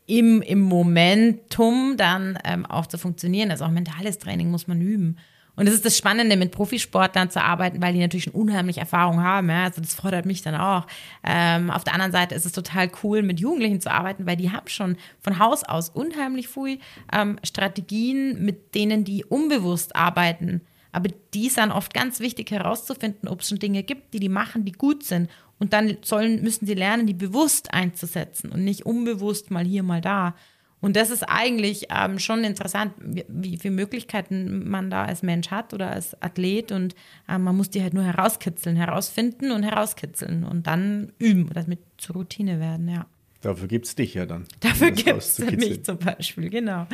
Speaker 3: im, im Momentum dann ähm, auch zu funktionieren. Also auch mentales Training muss man üben. Und das ist das Spannende, mit Profisportlern zu arbeiten, weil die natürlich schon unheimlich Erfahrung haben. Ja? Also das fordert mich dann auch. Ähm, auf der anderen Seite ist es total cool, mit Jugendlichen zu arbeiten, weil die haben schon von Haus aus unheimlich viel ähm, Strategien, mit denen die unbewusst arbeiten. Aber die sind oft ganz wichtig herauszufinden, ob es schon Dinge gibt, die die machen, die gut sind. Und dann sollen, müssen sie lernen, die bewusst einzusetzen und nicht unbewusst mal hier, mal da. Und das ist eigentlich ähm, schon interessant, wie, viele Möglichkeiten man da als Mensch hat oder als Athlet. Und ähm, man muss die halt nur herauskitzeln, herausfinden und herauskitzeln und dann üben oder damit zur Routine werden, ja.
Speaker 1: Dafür gibt es dich ja dann.
Speaker 3: Dafür gibt es mich zum Beispiel, genau.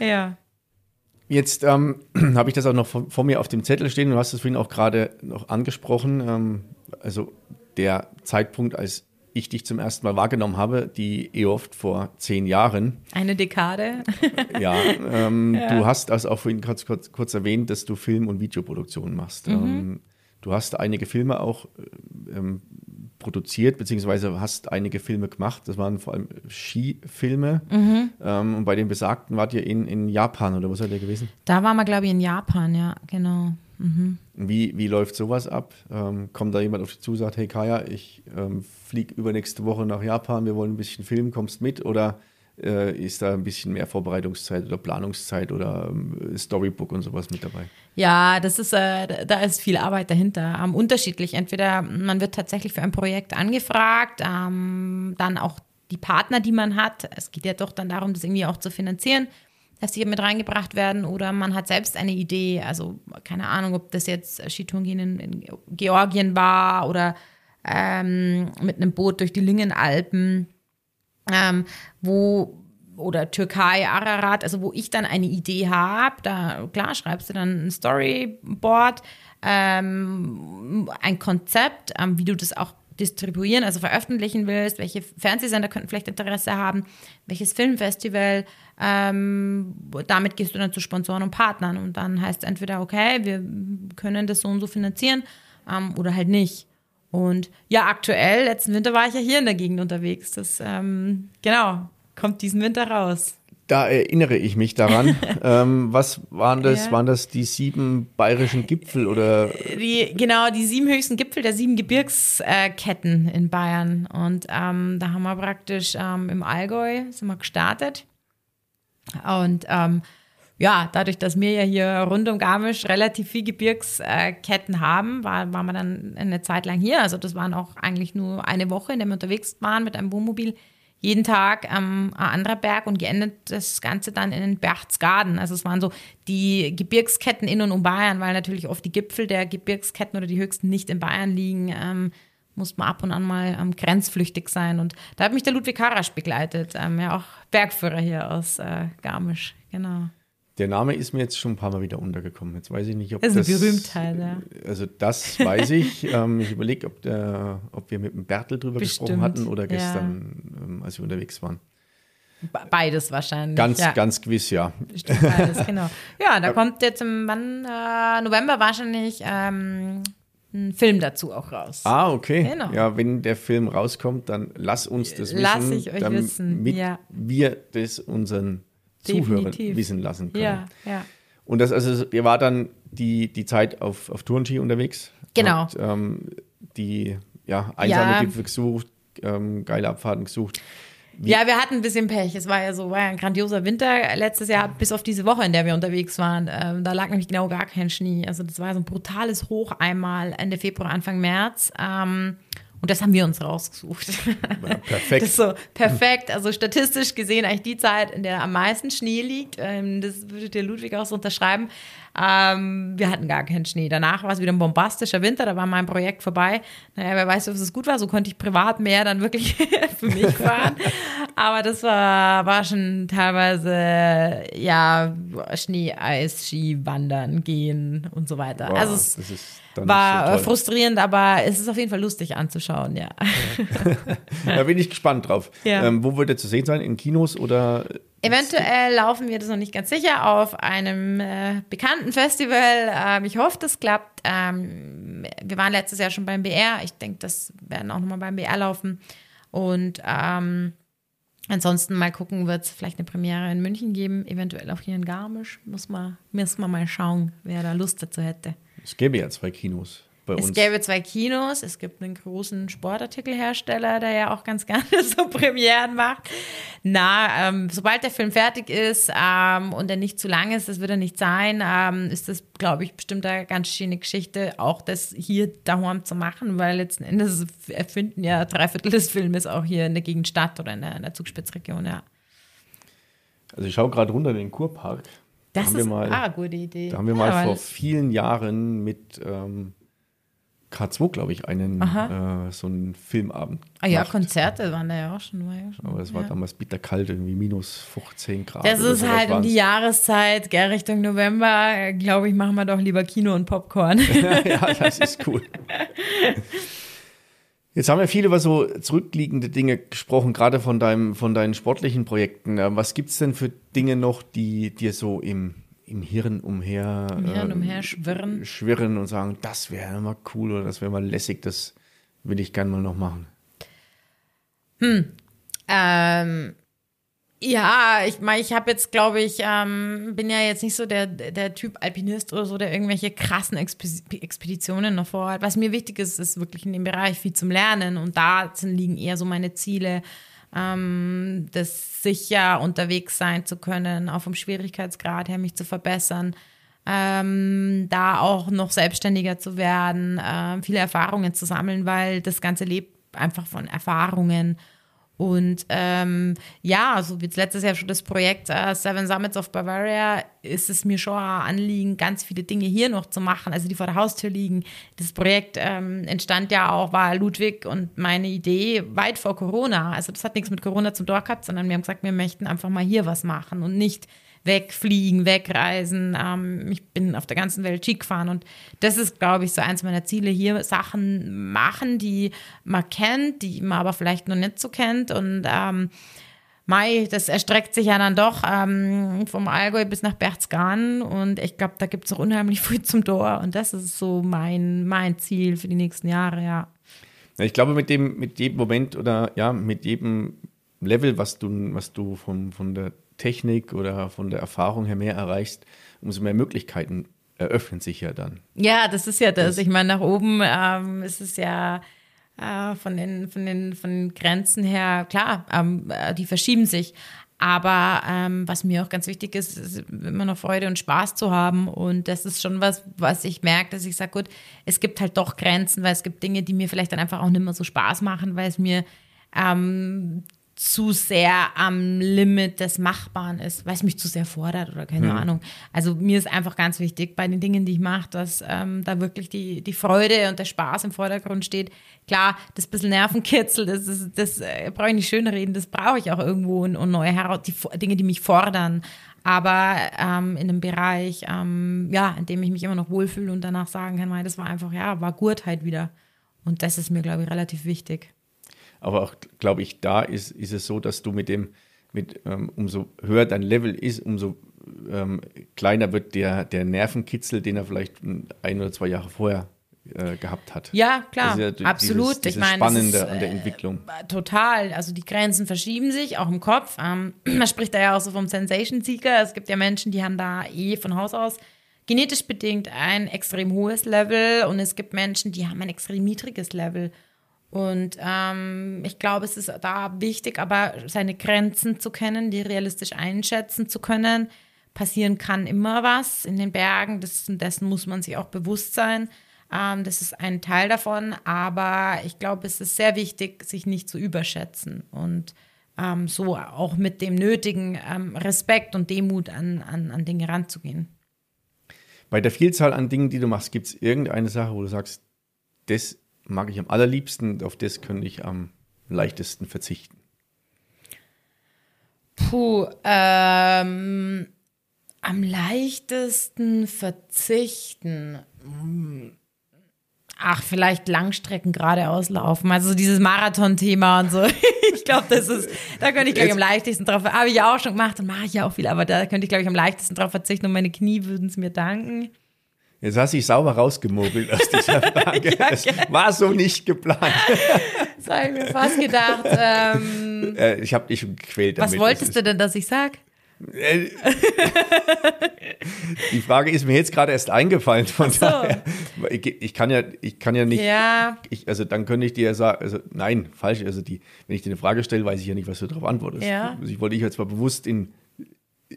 Speaker 3: Ja.
Speaker 1: Jetzt ähm, habe ich das auch noch vor, vor, mir auf dem Zettel stehen. Du hast es vorhin auch gerade noch angesprochen. Ähm, also der Zeitpunkt, als ich dich zum ersten Mal wahrgenommen habe, die eh oft vor zehn Jahren.
Speaker 3: Eine Dekade.
Speaker 1: ja, ähm, ja. du hast das auch vorhin kurz, kurz, kurz, erwähnt, dass du Film- und Videoproduktion machst. Mhm. Ähm, du hast einige Filme auch ähm, produziert, beziehungsweise hast einige Filme gemacht. Das waren vor allem Skifilme. Mhm. Ähm, und bei den besagten wart ihr in, in Japan oder wo seid ihr gewesen?
Speaker 3: Da waren wir, glaube ich, in Japan, ja, genau. Mhm.
Speaker 1: Wie, wie läuft sowas ab? Ähm, kommt da jemand auf dich zu und sagt, hey Kaya, ich ähm, fliege übernächste Woche nach Japan, wir wollen ein bisschen filmen, kommst mit? Oder äh, ist da ein bisschen mehr Vorbereitungszeit oder Planungszeit oder ähm, Storybook und sowas mit dabei?
Speaker 3: Ja, das ist, äh, da ist viel Arbeit dahinter. Ähm, unterschiedlich. Entweder man wird tatsächlich für ein Projekt angefragt, ähm, dann auch die Partner, die man hat. Es geht ja doch dann darum, das irgendwie auch zu finanzieren dass die mit reingebracht werden oder man hat selbst eine Idee. Also keine Ahnung, ob das jetzt Skitouren in, in Georgien war oder ähm, mit einem Boot durch die Lüngenalpen, ähm, wo oder Türkei, Ararat, also wo ich dann eine Idee habe, da klar schreibst du dann ein Storyboard, ähm, ein Konzept, ähm, wie du das auch distribuieren, also veröffentlichen willst, welche Fernsehsender könnten vielleicht Interesse haben, welches Filmfestival, ähm, damit gehst du dann zu Sponsoren und Partnern und dann heißt es entweder, okay, wir können das so und so finanzieren ähm, oder halt nicht. Und ja, aktuell, letzten Winter war ich ja hier in der Gegend unterwegs. Das, ähm, genau, kommt diesen Winter raus.
Speaker 1: Da erinnere ich mich daran. ähm, was waren das? Ja. Waren das die sieben bayerischen Gipfel oder?
Speaker 3: Die, genau, die sieben höchsten Gipfel der sieben Gebirgsketten in Bayern. Und ähm, da haben wir praktisch ähm, im Allgäu sind wir gestartet. Und ähm, ja, dadurch, dass wir ja hier rund um Garmisch relativ viel Gebirgsketten haben, war, waren wir dann eine Zeit lang hier. Also das waren auch eigentlich nur eine Woche, in der wir unterwegs waren mit einem Wohnmobil. Jeden Tag ähm, ein anderer Berg und geendet das Ganze dann in den Berchtesgaden. Also es waren so die Gebirgsketten in und um Bayern, weil natürlich oft die Gipfel der Gebirgsketten oder die höchsten nicht in Bayern liegen. Ähm, muss man ab und an mal ähm, grenzflüchtig sein. Und da hat mich der Ludwig Harasch begleitet, ähm, ja auch Bergführer hier aus äh, Garmisch, genau.
Speaker 1: Der Name ist mir jetzt schon ein paar Mal wieder untergekommen. Jetzt weiß ich nicht, ob
Speaker 3: das
Speaker 1: ist
Speaker 3: eine Berühmtheit, ja.
Speaker 1: Also das weiß ich. ähm, ich überlege, ob, ob wir mit dem Bertel drüber Bestimmt, gesprochen hatten oder gestern, ja. ähm, als wir unterwegs waren.
Speaker 3: Beides wahrscheinlich.
Speaker 1: Ganz, ja. ganz gewiss, ja.
Speaker 3: Bestimmt beides, genau. Ja, da kommt jetzt im äh, November wahrscheinlich ähm, ein Film dazu auch raus.
Speaker 1: Ah, okay. Genau. Ja, wenn der Film rauskommt, dann lass uns das wissen.
Speaker 3: Lass ich euch wissen. Ja.
Speaker 1: wir das unseren Definitiv. Zuhörer wissen lassen können.
Speaker 3: Ja, ja.
Speaker 1: Und das, also, ihr war dann die, die Zeit auf, auf Tourenski unterwegs.
Speaker 3: Genau.
Speaker 1: Habt, ähm, die ja, einsame ja. Gipfel gesucht, ähm, geile Abfahrten gesucht.
Speaker 3: Ja, wir hatten ein bisschen Pech. Es war ja so, war ja ein grandioser Winter letztes Jahr, bis auf diese Woche, in der wir unterwegs waren. Ähm, da lag nämlich genau gar kein Schnee. Also das war so ein brutales Hoch einmal Ende Februar, Anfang März. Ähm, und das haben wir uns rausgesucht.
Speaker 1: Ja, perfekt.
Speaker 3: Das ist so perfekt. Also statistisch gesehen eigentlich die Zeit, in der am meisten Schnee liegt. Ähm, das würde der Ludwig auch so unterschreiben. Ähm, wir hatten gar keinen Schnee. Danach war es wieder ein bombastischer Winter, da war mein Projekt vorbei. Naja, wer weiß, ob es gut war. So konnte ich privat mehr dann wirklich für mich fahren. Aber das war, war schon teilweise, ja, Schnee, Eis, Ski, Wandern, Gehen und so weiter. Wow, also es war so frustrierend, aber es ist auf jeden Fall lustig anzuschauen, ja.
Speaker 1: da bin ich gespannt drauf. Ja. Ähm, wo wird er zu sehen sein? In Kinos oder
Speaker 3: Eventuell laufen wir das noch nicht ganz sicher auf einem äh, bekannten Festival. Ähm, ich hoffe, das klappt. Ähm, wir waren letztes Jahr schon beim BR. Ich denke, das werden auch nochmal beim BR laufen. Und ähm, ansonsten mal gucken, wird es vielleicht eine Premiere in München geben, eventuell auch hier in Garmisch. Muss man, müssen wir mal schauen, wer da Lust dazu hätte.
Speaker 1: Es gäbe ja zwei Kinos
Speaker 3: bei uns. Es gäbe zwei Kinos, es gibt einen großen Sportartikelhersteller, der ja auch ganz gerne so Premieren macht. Na, ähm, sobald der Film fertig ist ähm, und er nicht zu lang ist, das wird er nicht sein, ähm, ist das, glaube ich, bestimmt eine ganz schöne Geschichte, auch das hier daheim zu machen, weil letzten Endes erfinden ja drei Viertel des Filmes auch hier in der Gegend statt oder in der, in der Zugspitzregion, ja.
Speaker 1: Also ich schaue gerade runter in den Kurpark.
Speaker 3: Das
Speaker 1: da
Speaker 3: ist
Speaker 1: mal,
Speaker 3: eine gute Idee.
Speaker 1: Da haben wir mal ja, vor vielen Jahren mit ähm, K2, glaube ich, einen äh, so einen Filmabend.
Speaker 3: Ah ja. Konzerte waren da ja auch schon. War ja schon
Speaker 1: Aber es war ja. damals bitterkalt, irgendwie minus 15 Grad.
Speaker 3: Das ist halt um die Jahreszeit, gell, Richtung November, glaube ich, machen wir doch lieber Kino und Popcorn.
Speaker 1: ja, das ist cool. Jetzt haben wir viel über so zurückliegende Dinge gesprochen, gerade von, deinem, von deinen sportlichen Projekten. Was gibt es denn für Dinge noch, die dir so im im Hirn umher,
Speaker 3: Im Hirn äh, umher schwirren.
Speaker 1: schwirren und sagen, das wäre mal cool oder das wäre mal lässig, das will ich gerne mal noch machen?
Speaker 3: Hm. Ähm, ja, ich meine, ich habe jetzt, glaube ich, ähm, bin ja jetzt nicht so der, der Typ Alpinist oder so, der irgendwelche krassen Expeditionen noch vorhat. Was mir wichtig ist, ist wirklich in dem Bereich viel zum Lernen und da liegen eher so meine Ziele ähm, das sicher unterwegs sein zu können, auch vom Schwierigkeitsgrad her mich zu verbessern, ähm, da auch noch selbstständiger zu werden, äh, viele Erfahrungen zu sammeln, weil das Ganze lebt einfach von Erfahrungen und ähm, ja, so wie letztes Jahr schon das Projekt äh, Seven Summits of Bavaria, ist es mir schon ein Anliegen, ganz viele Dinge hier noch zu machen, also die vor der Haustür liegen. Das Projekt ähm, entstand ja auch, war Ludwig und meine Idee weit vor Corona. Also das hat nichts mit Corona zum Tor gehabt, sondern wir haben gesagt, wir möchten einfach mal hier was machen und nicht wegfliegen, wegreisen. Ähm, ich bin auf der ganzen Welt Ski gefahren und das ist, glaube ich, so eins meiner Ziele hier, Sachen machen, die man kennt, die man aber vielleicht noch nicht so kennt und ähm, Mai, das erstreckt sich ja dann doch ähm, vom Allgäu bis nach Berchtesgaden und ich glaube, da gibt es auch unheimlich viel zum Tor und das ist so mein, mein Ziel für die nächsten Jahre, ja.
Speaker 1: ich glaube, mit dem, mit jedem Moment oder ja, mit jedem Level, was du, was du von, von der Technik oder von der Erfahrung her mehr erreichst, umso mehr Möglichkeiten eröffnen sich ja dann.
Speaker 3: Ja, das ist ja das. das ich meine, nach oben ähm, ist es ja äh, von, den, von, den, von den Grenzen her, klar, ähm, äh, die verschieben sich. Aber ähm, was mir auch ganz wichtig ist, ist immer noch Freude und Spaß zu haben. Und das ist schon was, was ich merke, dass ich sage, gut, es gibt halt doch Grenzen, weil es gibt Dinge, die mir vielleicht dann einfach auch nicht mehr so Spaß machen, weil es mir ähm, zu sehr am Limit des Machbaren ist, weil es mich zu sehr fordert oder keine mhm. Ahnung. Also mir ist einfach ganz wichtig bei den Dingen, die ich mache, dass ähm, da wirklich die, die Freude und der Spaß im Vordergrund steht. Klar, das bisschen Nervenkitzel, das, ist, das äh, brauche ich nicht schönreden, das brauche ich auch irgendwo und, und neue Heraus die Dinge, die mich fordern. Aber ähm, in einem Bereich, ähm, ja, in dem ich mich immer noch wohlfühle und danach sagen kann, das war einfach, ja, war Gurtheit halt wieder. Und das ist mir, glaube ich, relativ wichtig.
Speaker 1: Aber auch, glaube ich, da ist, ist es so, dass du mit dem, mit, ähm, umso höher dein Level ist, umso ähm, kleiner wird der, der Nervenkitzel, den er vielleicht ein oder zwei Jahre vorher äh, gehabt hat.
Speaker 3: Ja, klar, ja absolut.
Speaker 1: Dieses, dieses ich meine, Spannende ist, an der Entwicklung.
Speaker 3: Äh, total. Also die Grenzen verschieben sich, auch im Kopf. Ähm, man spricht da ja auch so vom Sensation-Seeker. Es gibt ja Menschen, die haben da eh von Haus aus genetisch bedingt ein extrem hohes Level und es gibt Menschen, die haben ein extrem niedriges Level. Und ähm, ich glaube, es ist da wichtig, aber seine Grenzen zu kennen, die realistisch einschätzen zu können. Passieren kann immer was in den Bergen, das, dessen muss man sich auch bewusst sein. Ähm, das ist ein Teil davon, aber ich glaube, es ist sehr wichtig, sich nicht zu überschätzen und ähm, so auch mit dem nötigen ähm, Respekt und Demut an, an, an Dinge ranzugehen.
Speaker 1: Bei der Vielzahl an Dingen, die du machst, gibt es irgendeine Sache, wo du sagst, das mag ich am allerliebsten, auf das könnte ich am leichtesten verzichten?
Speaker 3: Puh, ähm, am leichtesten verzichten. Ach, vielleicht Langstrecken geradeaus laufen. Also dieses Marathon-Thema und so. ich glaube, das ist, da könnte ich gleich am leichtesten drauf, habe ich ja auch schon gemacht und mache ich ja auch viel, aber da könnte ich, glaube ich, am leichtesten drauf verzichten und meine Knie würden es mir danken.
Speaker 1: Jetzt hast du dich sauber rausgemogelt aus dieser Frage. ja, das war so nicht geplant.
Speaker 3: das habe ich mir fast gedacht. Ähm,
Speaker 1: äh, ich habe dich gequält
Speaker 3: damit. Was wolltest du denn, dass ich sag? Äh,
Speaker 1: die Frage ist mir jetzt gerade erst eingefallen. Von so. daher, ich, ich, kann ja, ich kann ja nicht.
Speaker 3: Ja.
Speaker 1: Ich, also dann könnte ich dir ja sagen, also nein, falsch. Also die, wenn ich dir eine Frage stelle, weiß ich ja nicht, was du darauf antwortest.
Speaker 3: Ja.
Speaker 1: Also ich wollte dich jetzt mal bewusst in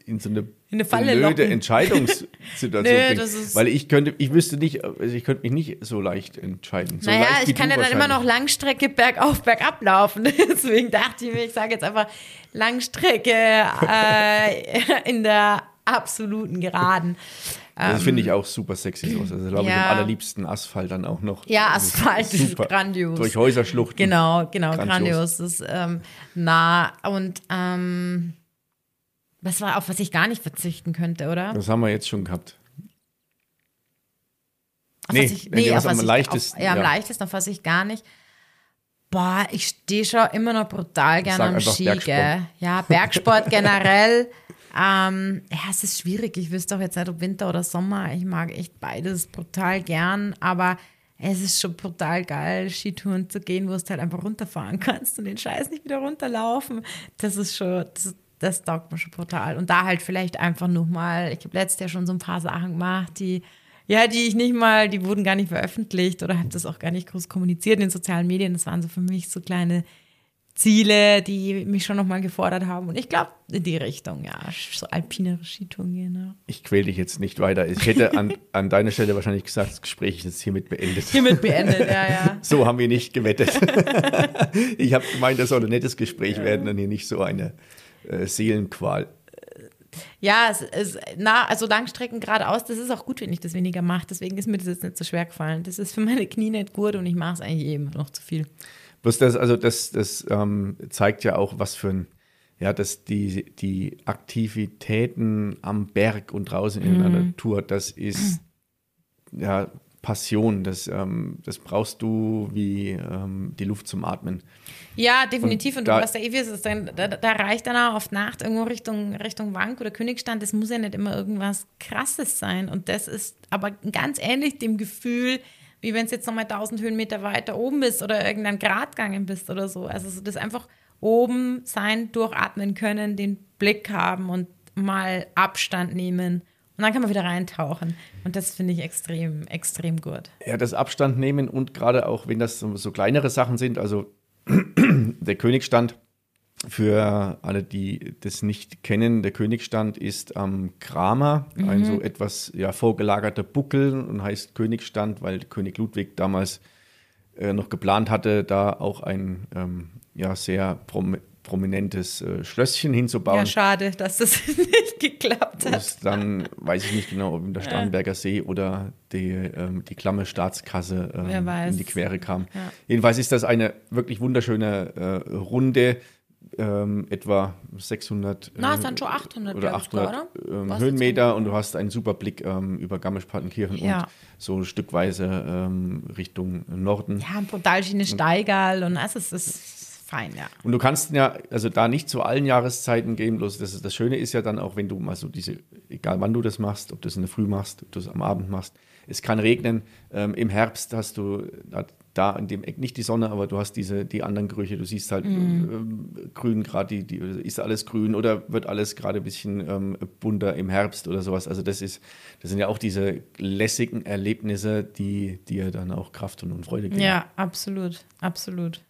Speaker 1: in so eine,
Speaker 3: in eine
Speaker 1: blöde
Speaker 3: locken.
Speaker 1: Entscheidungssituation
Speaker 3: nee,
Speaker 1: bringen. Weil ich könnte, ich wüsste nicht, also ich könnte mich nicht so leicht entscheiden. So
Speaker 3: naja, ich kann ja dann immer noch Langstrecke bergauf, bergab laufen. Deswegen dachte ich mir, ich sage jetzt einfach Langstrecke äh, in der absoluten Geraden.
Speaker 1: Das ähm, finde ich auch super sexy aus. Also glaube ja. ich am allerliebsten Asphalt dann auch noch.
Speaker 3: Ja, Asphalt ist grandios.
Speaker 1: Durch Häuserschluchten.
Speaker 3: Genau, genau, grandios. grandios. Das ist ähm, nah und ähm, was war, auf was ich gar nicht verzichten könnte, oder?
Speaker 1: Das haben wir jetzt schon gehabt.
Speaker 3: Auf nee, was ich, nee, auf was am leichtesten. Auf, ja, am ja. leichtesten, auf was ich gar nicht. Boah, ich stehe schon immer noch brutal gerne am Ski, gell? Ja, Bergsport generell. ähm, ja, es ist schwierig. Ich wüsste doch jetzt nicht, ob Winter oder Sommer. Ich mag echt beides brutal gern, aber es ist schon brutal geil, Skitouren zu gehen, wo du halt einfach runterfahren kannst und den Scheiß nicht wieder runterlaufen. Das ist schon, das, das taugt mir schon brutal. Und da halt vielleicht einfach nochmal, ich habe letztes Jahr schon so ein paar Sachen gemacht, die, ja, die ich nicht mal, die wurden gar nicht veröffentlicht oder habe das auch gar nicht groß kommuniziert in den sozialen Medien. Das waren so für mich so kleine Ziele, die mich schon nochmal gefordert haben. Und ich glaube, in die Richtung, ja, so alpinere Skitouren gehen.
Speaker 1: Ich quäle dich jetzt nicht weiter. Ich hätte an, an deiner Stelle wahrscheinlich gesagt, das Gespräch ist jetzt hiermit beendet.
Speaker 3: Hiermit beendet, ja, ja.
Speaker 1: So haben wir nicht gewettet. ich habe gemeint, das soll ein nettes Gespräch ja. werden und hier nicht so eine äh, Seelenqual.
Speaker 3: Ja, es ist, na, also Langstrecken geradeaus, das ist auch gut, wenn ich das weniger mache. Deswegen ist mir das jetzt nicht so schwer gefallen. Das ist für meine Knie nicht gut und ich mache es eigentlich eben noch zu viel.
Speaker 1: Bloß das, also das, das ähm, zeigt ja auch, was für ein, ja, dass die, die Aktivitäten am Berg und draußen in mhm. der Natur, das ist ja Passion, das, ähm, das brauchst du wie ähm, die Luft zum Atmen.
Speaker 3: Ja, definitiv. Und, und du, was da ewig ist, da, da, da, reicht dann auch oft Nacht irgendwo Richtung, Richtung Wank oder Königstand. Das muss ja nicht immer irgendwas Krasses sein. Und das ist aber ganz ähnlich dem Gefühl, wie wenn es jetzt nochmal 1000 Höhenmeter weiter oben bist oder irgendein Grad gegangen bist oder so. Also so das einfach oben sein, durchatmen können, den Blick haben und mal Abstand nehmen. Und dann kann man wieder reintauchen. Und das finde ich extrem, extrem gut.
Speaker 1: Ja, das Abstand nehmen und gerade auch, wenn das so, so kleinere Sachen sind, also der Königstand Für alle, die das nicht kennen, der Königstand ist am Kramer, ein so etwas ja, vorgelagerter Buckel und heißt Königstand, weil König Ludwig damals äh, noch geplant hatte, da auch ein ähm, ja, sehr prom prominentes äh, Schlösschen hinzubauen.
Speaker 3: Ja, schade, dass das nicht geklappt hat.
Speaker 1: Das dann weiß ich nicht genau, ob in der Starnberger See oder die, ähm, die klamme Staatskasse ähm, in die Quere kam.
Speaker 3: Ja.
Speaker 1: Jedenfalls ist das eine wirklich wunderschöne äh, Runde, ähm, etwa 600
Speaker 3: Na, es
Speaker 1: äh,
Speaker 3: sind schon 800,
Speaker 1: oder
Speaker 3: glaub ich,
Speaker 1: 800
Speaker 3: oder?
Speaker 1: ähm, Höhenmeter und du hast einen super Blick ähm, über Garmisch-Partenkirchen
Speaker 3: Ja.
Speaker 1: und so stückweise ähm, Richtung Norden.
Speaker 3: Ja, ein brutal schöne Steigal und also es ist fein, ja.
Speaker 1: Und du kannst ja, also da nicht zu allen Jahreszeiten gehen, bloß das, ist- das Schöne ist ja dann auch, wenn du mal so diese, egal wann du das machst, ob du es in der Früh machst, ob du es am Abend machst, es kann regnen. Ähm, Im Herbst hast du da- in dem Eck nicht die Sonne, aber du hast diese, die anderen Gerüche, du siehst halt ähm, grün gerade, die, die, ist alles grün oder wird alles gerade ein bisschen ähm, bunter im Herbst oder sowas. Also das ist, das sind ja auch diese lässigen Erlebnisse, die dir dann auch Kraft und, und Freude geben.
Speaker 3: Ja, absolut, absolut.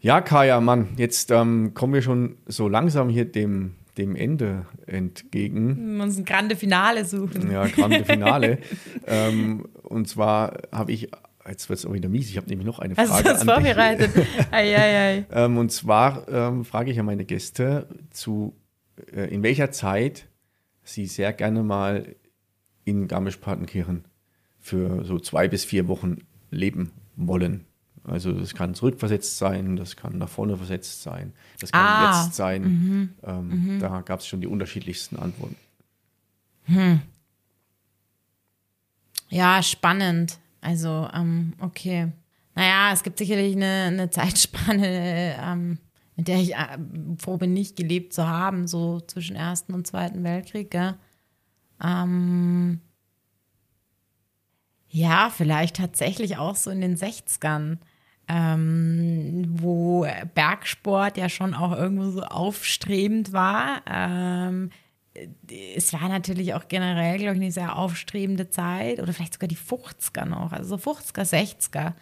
Speaker 1: Ja, Kaya, Mann, jetzt ähm, kommen wir schon so langsam hier dem, dem Ende entgegen.
Speaker 3: Wir uns ein grande Finale suchen.
Speaker 1: Ja, Grande Finale. ähm, und zwar habe ich, jetzt wird es auch wieder mies, ich habe nämlich noch eine
Speaker 3: Hast du
Speaker 1: Frage
Speaker 3: das
Speaker 1: an dich.
Speaker 3: vorbereitet? ei, ei, ei.
Speaker 1: Ähm, und zwar ähm, frage ich ja meine Gäste, zu, äh, in welcher Zeit sie sehr gerne mal in Garmisch-Partenkirchen für so zwei bis vier Wochen leben wollen. Also das kann zurückversetzt sein, das kann nach vorne versetzt sein, das kann
Speaker 3: Ah.
Speaker 1: jetzt sein. Ähm, Da gab es schon die unterschiedlichsten Antworten.
Speaker 3: Ja, spannend. Also, ähm, okay. Naja, es gibt sicherlich eine, eine Zeitspanne, ähm, in der ich äh, froh bin, nicht gelebt zu haben, so zwischen Ersten und Zweiten Weltkrieg. Gell? Ähm, ja, vielleicht tatsächlich auch so in den 60ern, ähm, wo Bergsport ja schon auch irgendwo so aufstrebend war. Ähm, es war natürlich auch generell, glaube ich, eine sehr aufstrebende Zeit oder vielleicht sogar die 50er noch, also so 50er, 60er,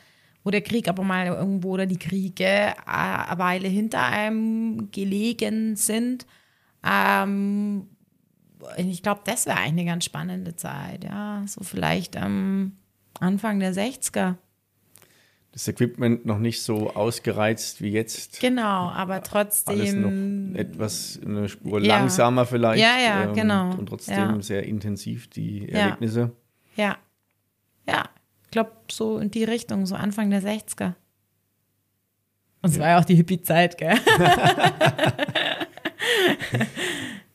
Speaker 3: wo der Krieg aber mal irgendwo oder die Kriege äh, eine Weile hinter einem gelegen sind. Ähm, ich glaube, das wäre eigentlich eine ganz spannende Zeit, ja, so vielleicht am Anfang der 60er.
Speaker 1: Das Equipment noch nicht so ausgereizt wie jetzt.
Speaker 3: Genau, aber
Speaker 1: Alles
Speaker 3: trotzdem.
Speaker 1: noch etwas eine Spur
Speaker 3: Ja.
Speaker 1: langsamer vielleicht.
Speaker 3: Ja, ja, genau.
Speaker 1: Und trotzdem
Speaker 3: Ja.
Speaker 1: sehr intensiv die. Erlebnisse.
Speaker 3: Ja. Ja. Ich glaube, so in die Richtung, so Anfang der 60er. Und es war ja auch die Hippie-Zeit, gell?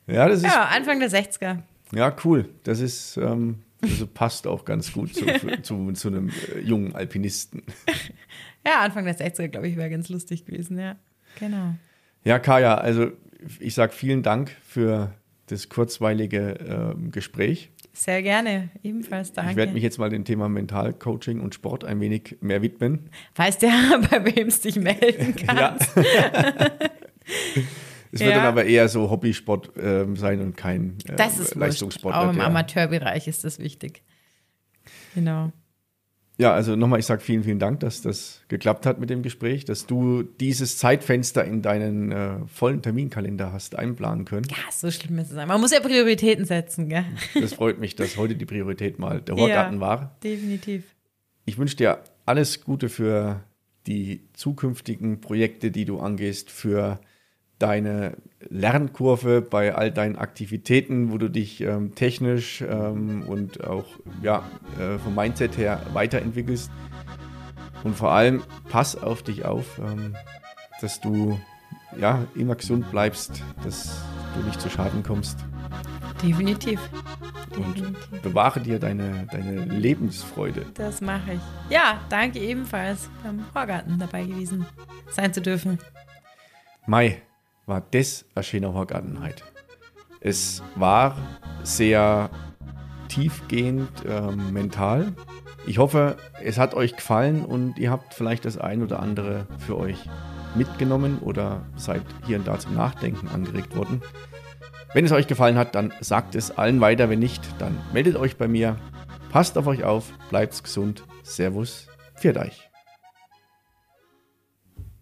Speaker 1: Ja, das ist
Speaker 3: Ja, Anfang der 60er.
Speaker 1: Ja, cool. Das ist, ähm, also passt auch ganz gut zu, zu, zu einem äh, jungen Alpinisten.
Speaker 3: Ja, Anfang der 60er, glaube ich, wäre ganz lustig gewesen, ja. Genau.
Speaker 1: Ja, Kaya, also ich sage vielen Dank für das kurzweilige ähm, Gespräch.
Speaker 3: Sehr gerne, ebenfalls danke.
Speaker 1: Ich werde mich jetzt mal dem Thema Mentalcoaching und Sport ein wenig mehr widmen.
Speaker 3: weißt ja, bei wem es dich melden kannst.
Speaker 1: Es wird
Speaker 3: Ja.
Speaker 1: dann aber eher so Hobbysport ähm, sein und kein äh,
Speaker 3: Das ist
Speaker 1: Leistungssport.
Speaker 3: Auch im
Speaker 1: der-
Speaker 3: Amateurbereich ist das wichtig. Genau.
Speaker 1: Ja, also nochmal, ich sage vielen, vielen Dank, dass das geklappt hat mit dem Gespräch, dass du dieses Zeitfenster in deinen äh, vollen Terminkalender hast einplanen können.
Speaker 3: Ja, so schlimm ist es. Man muss ja Prioritäten setzen, gell?
Speaker 1: Das freut mich, dass heute die Priorität mal der Horgarten
Speaker 3: Ja.
Speaker 1: war.
Speaker 3: Definitiv.
Speaker 1: Ich wünsche dir alles Gute für die zukünftigen Projekte, die du angehst, für deine Lernkurve bei all deinen Aktivitäten, wo du dich ähm, technisch ähm, und auch ja, äh, vom Mindset her weiterentwickelst. Und vor allem pass auf dich auf, ähm, dass du ja, immer gesund bleibst, dass du nicht zu Schaden kommst.
Speaker 3: Definitiv.
Speaker 1: Und bewahre dir deine, deine Lebensfreude.
Speaker 3: Das mache ich. Ja, danke ebenfalls beim Horgarten dabei gewesen sein zu dürfen.
Speaker 1: Mai war das eine schöne Horgartenheit. Es war sehr tiefgehend ähm, mental. Ich hoffe, es hat euch gefallen und ihr habt vielleicht das ein oder andere für euch mitgenommen oder seid hier und da zum Nachdenken angeregt worden. Wenn es euch gefallen hat, dann sagt es allen weiter. Wenn nicht, dann meldet euch bei mir. Passt auf euch auf, bleibt gesund. Servus, pfiat euch.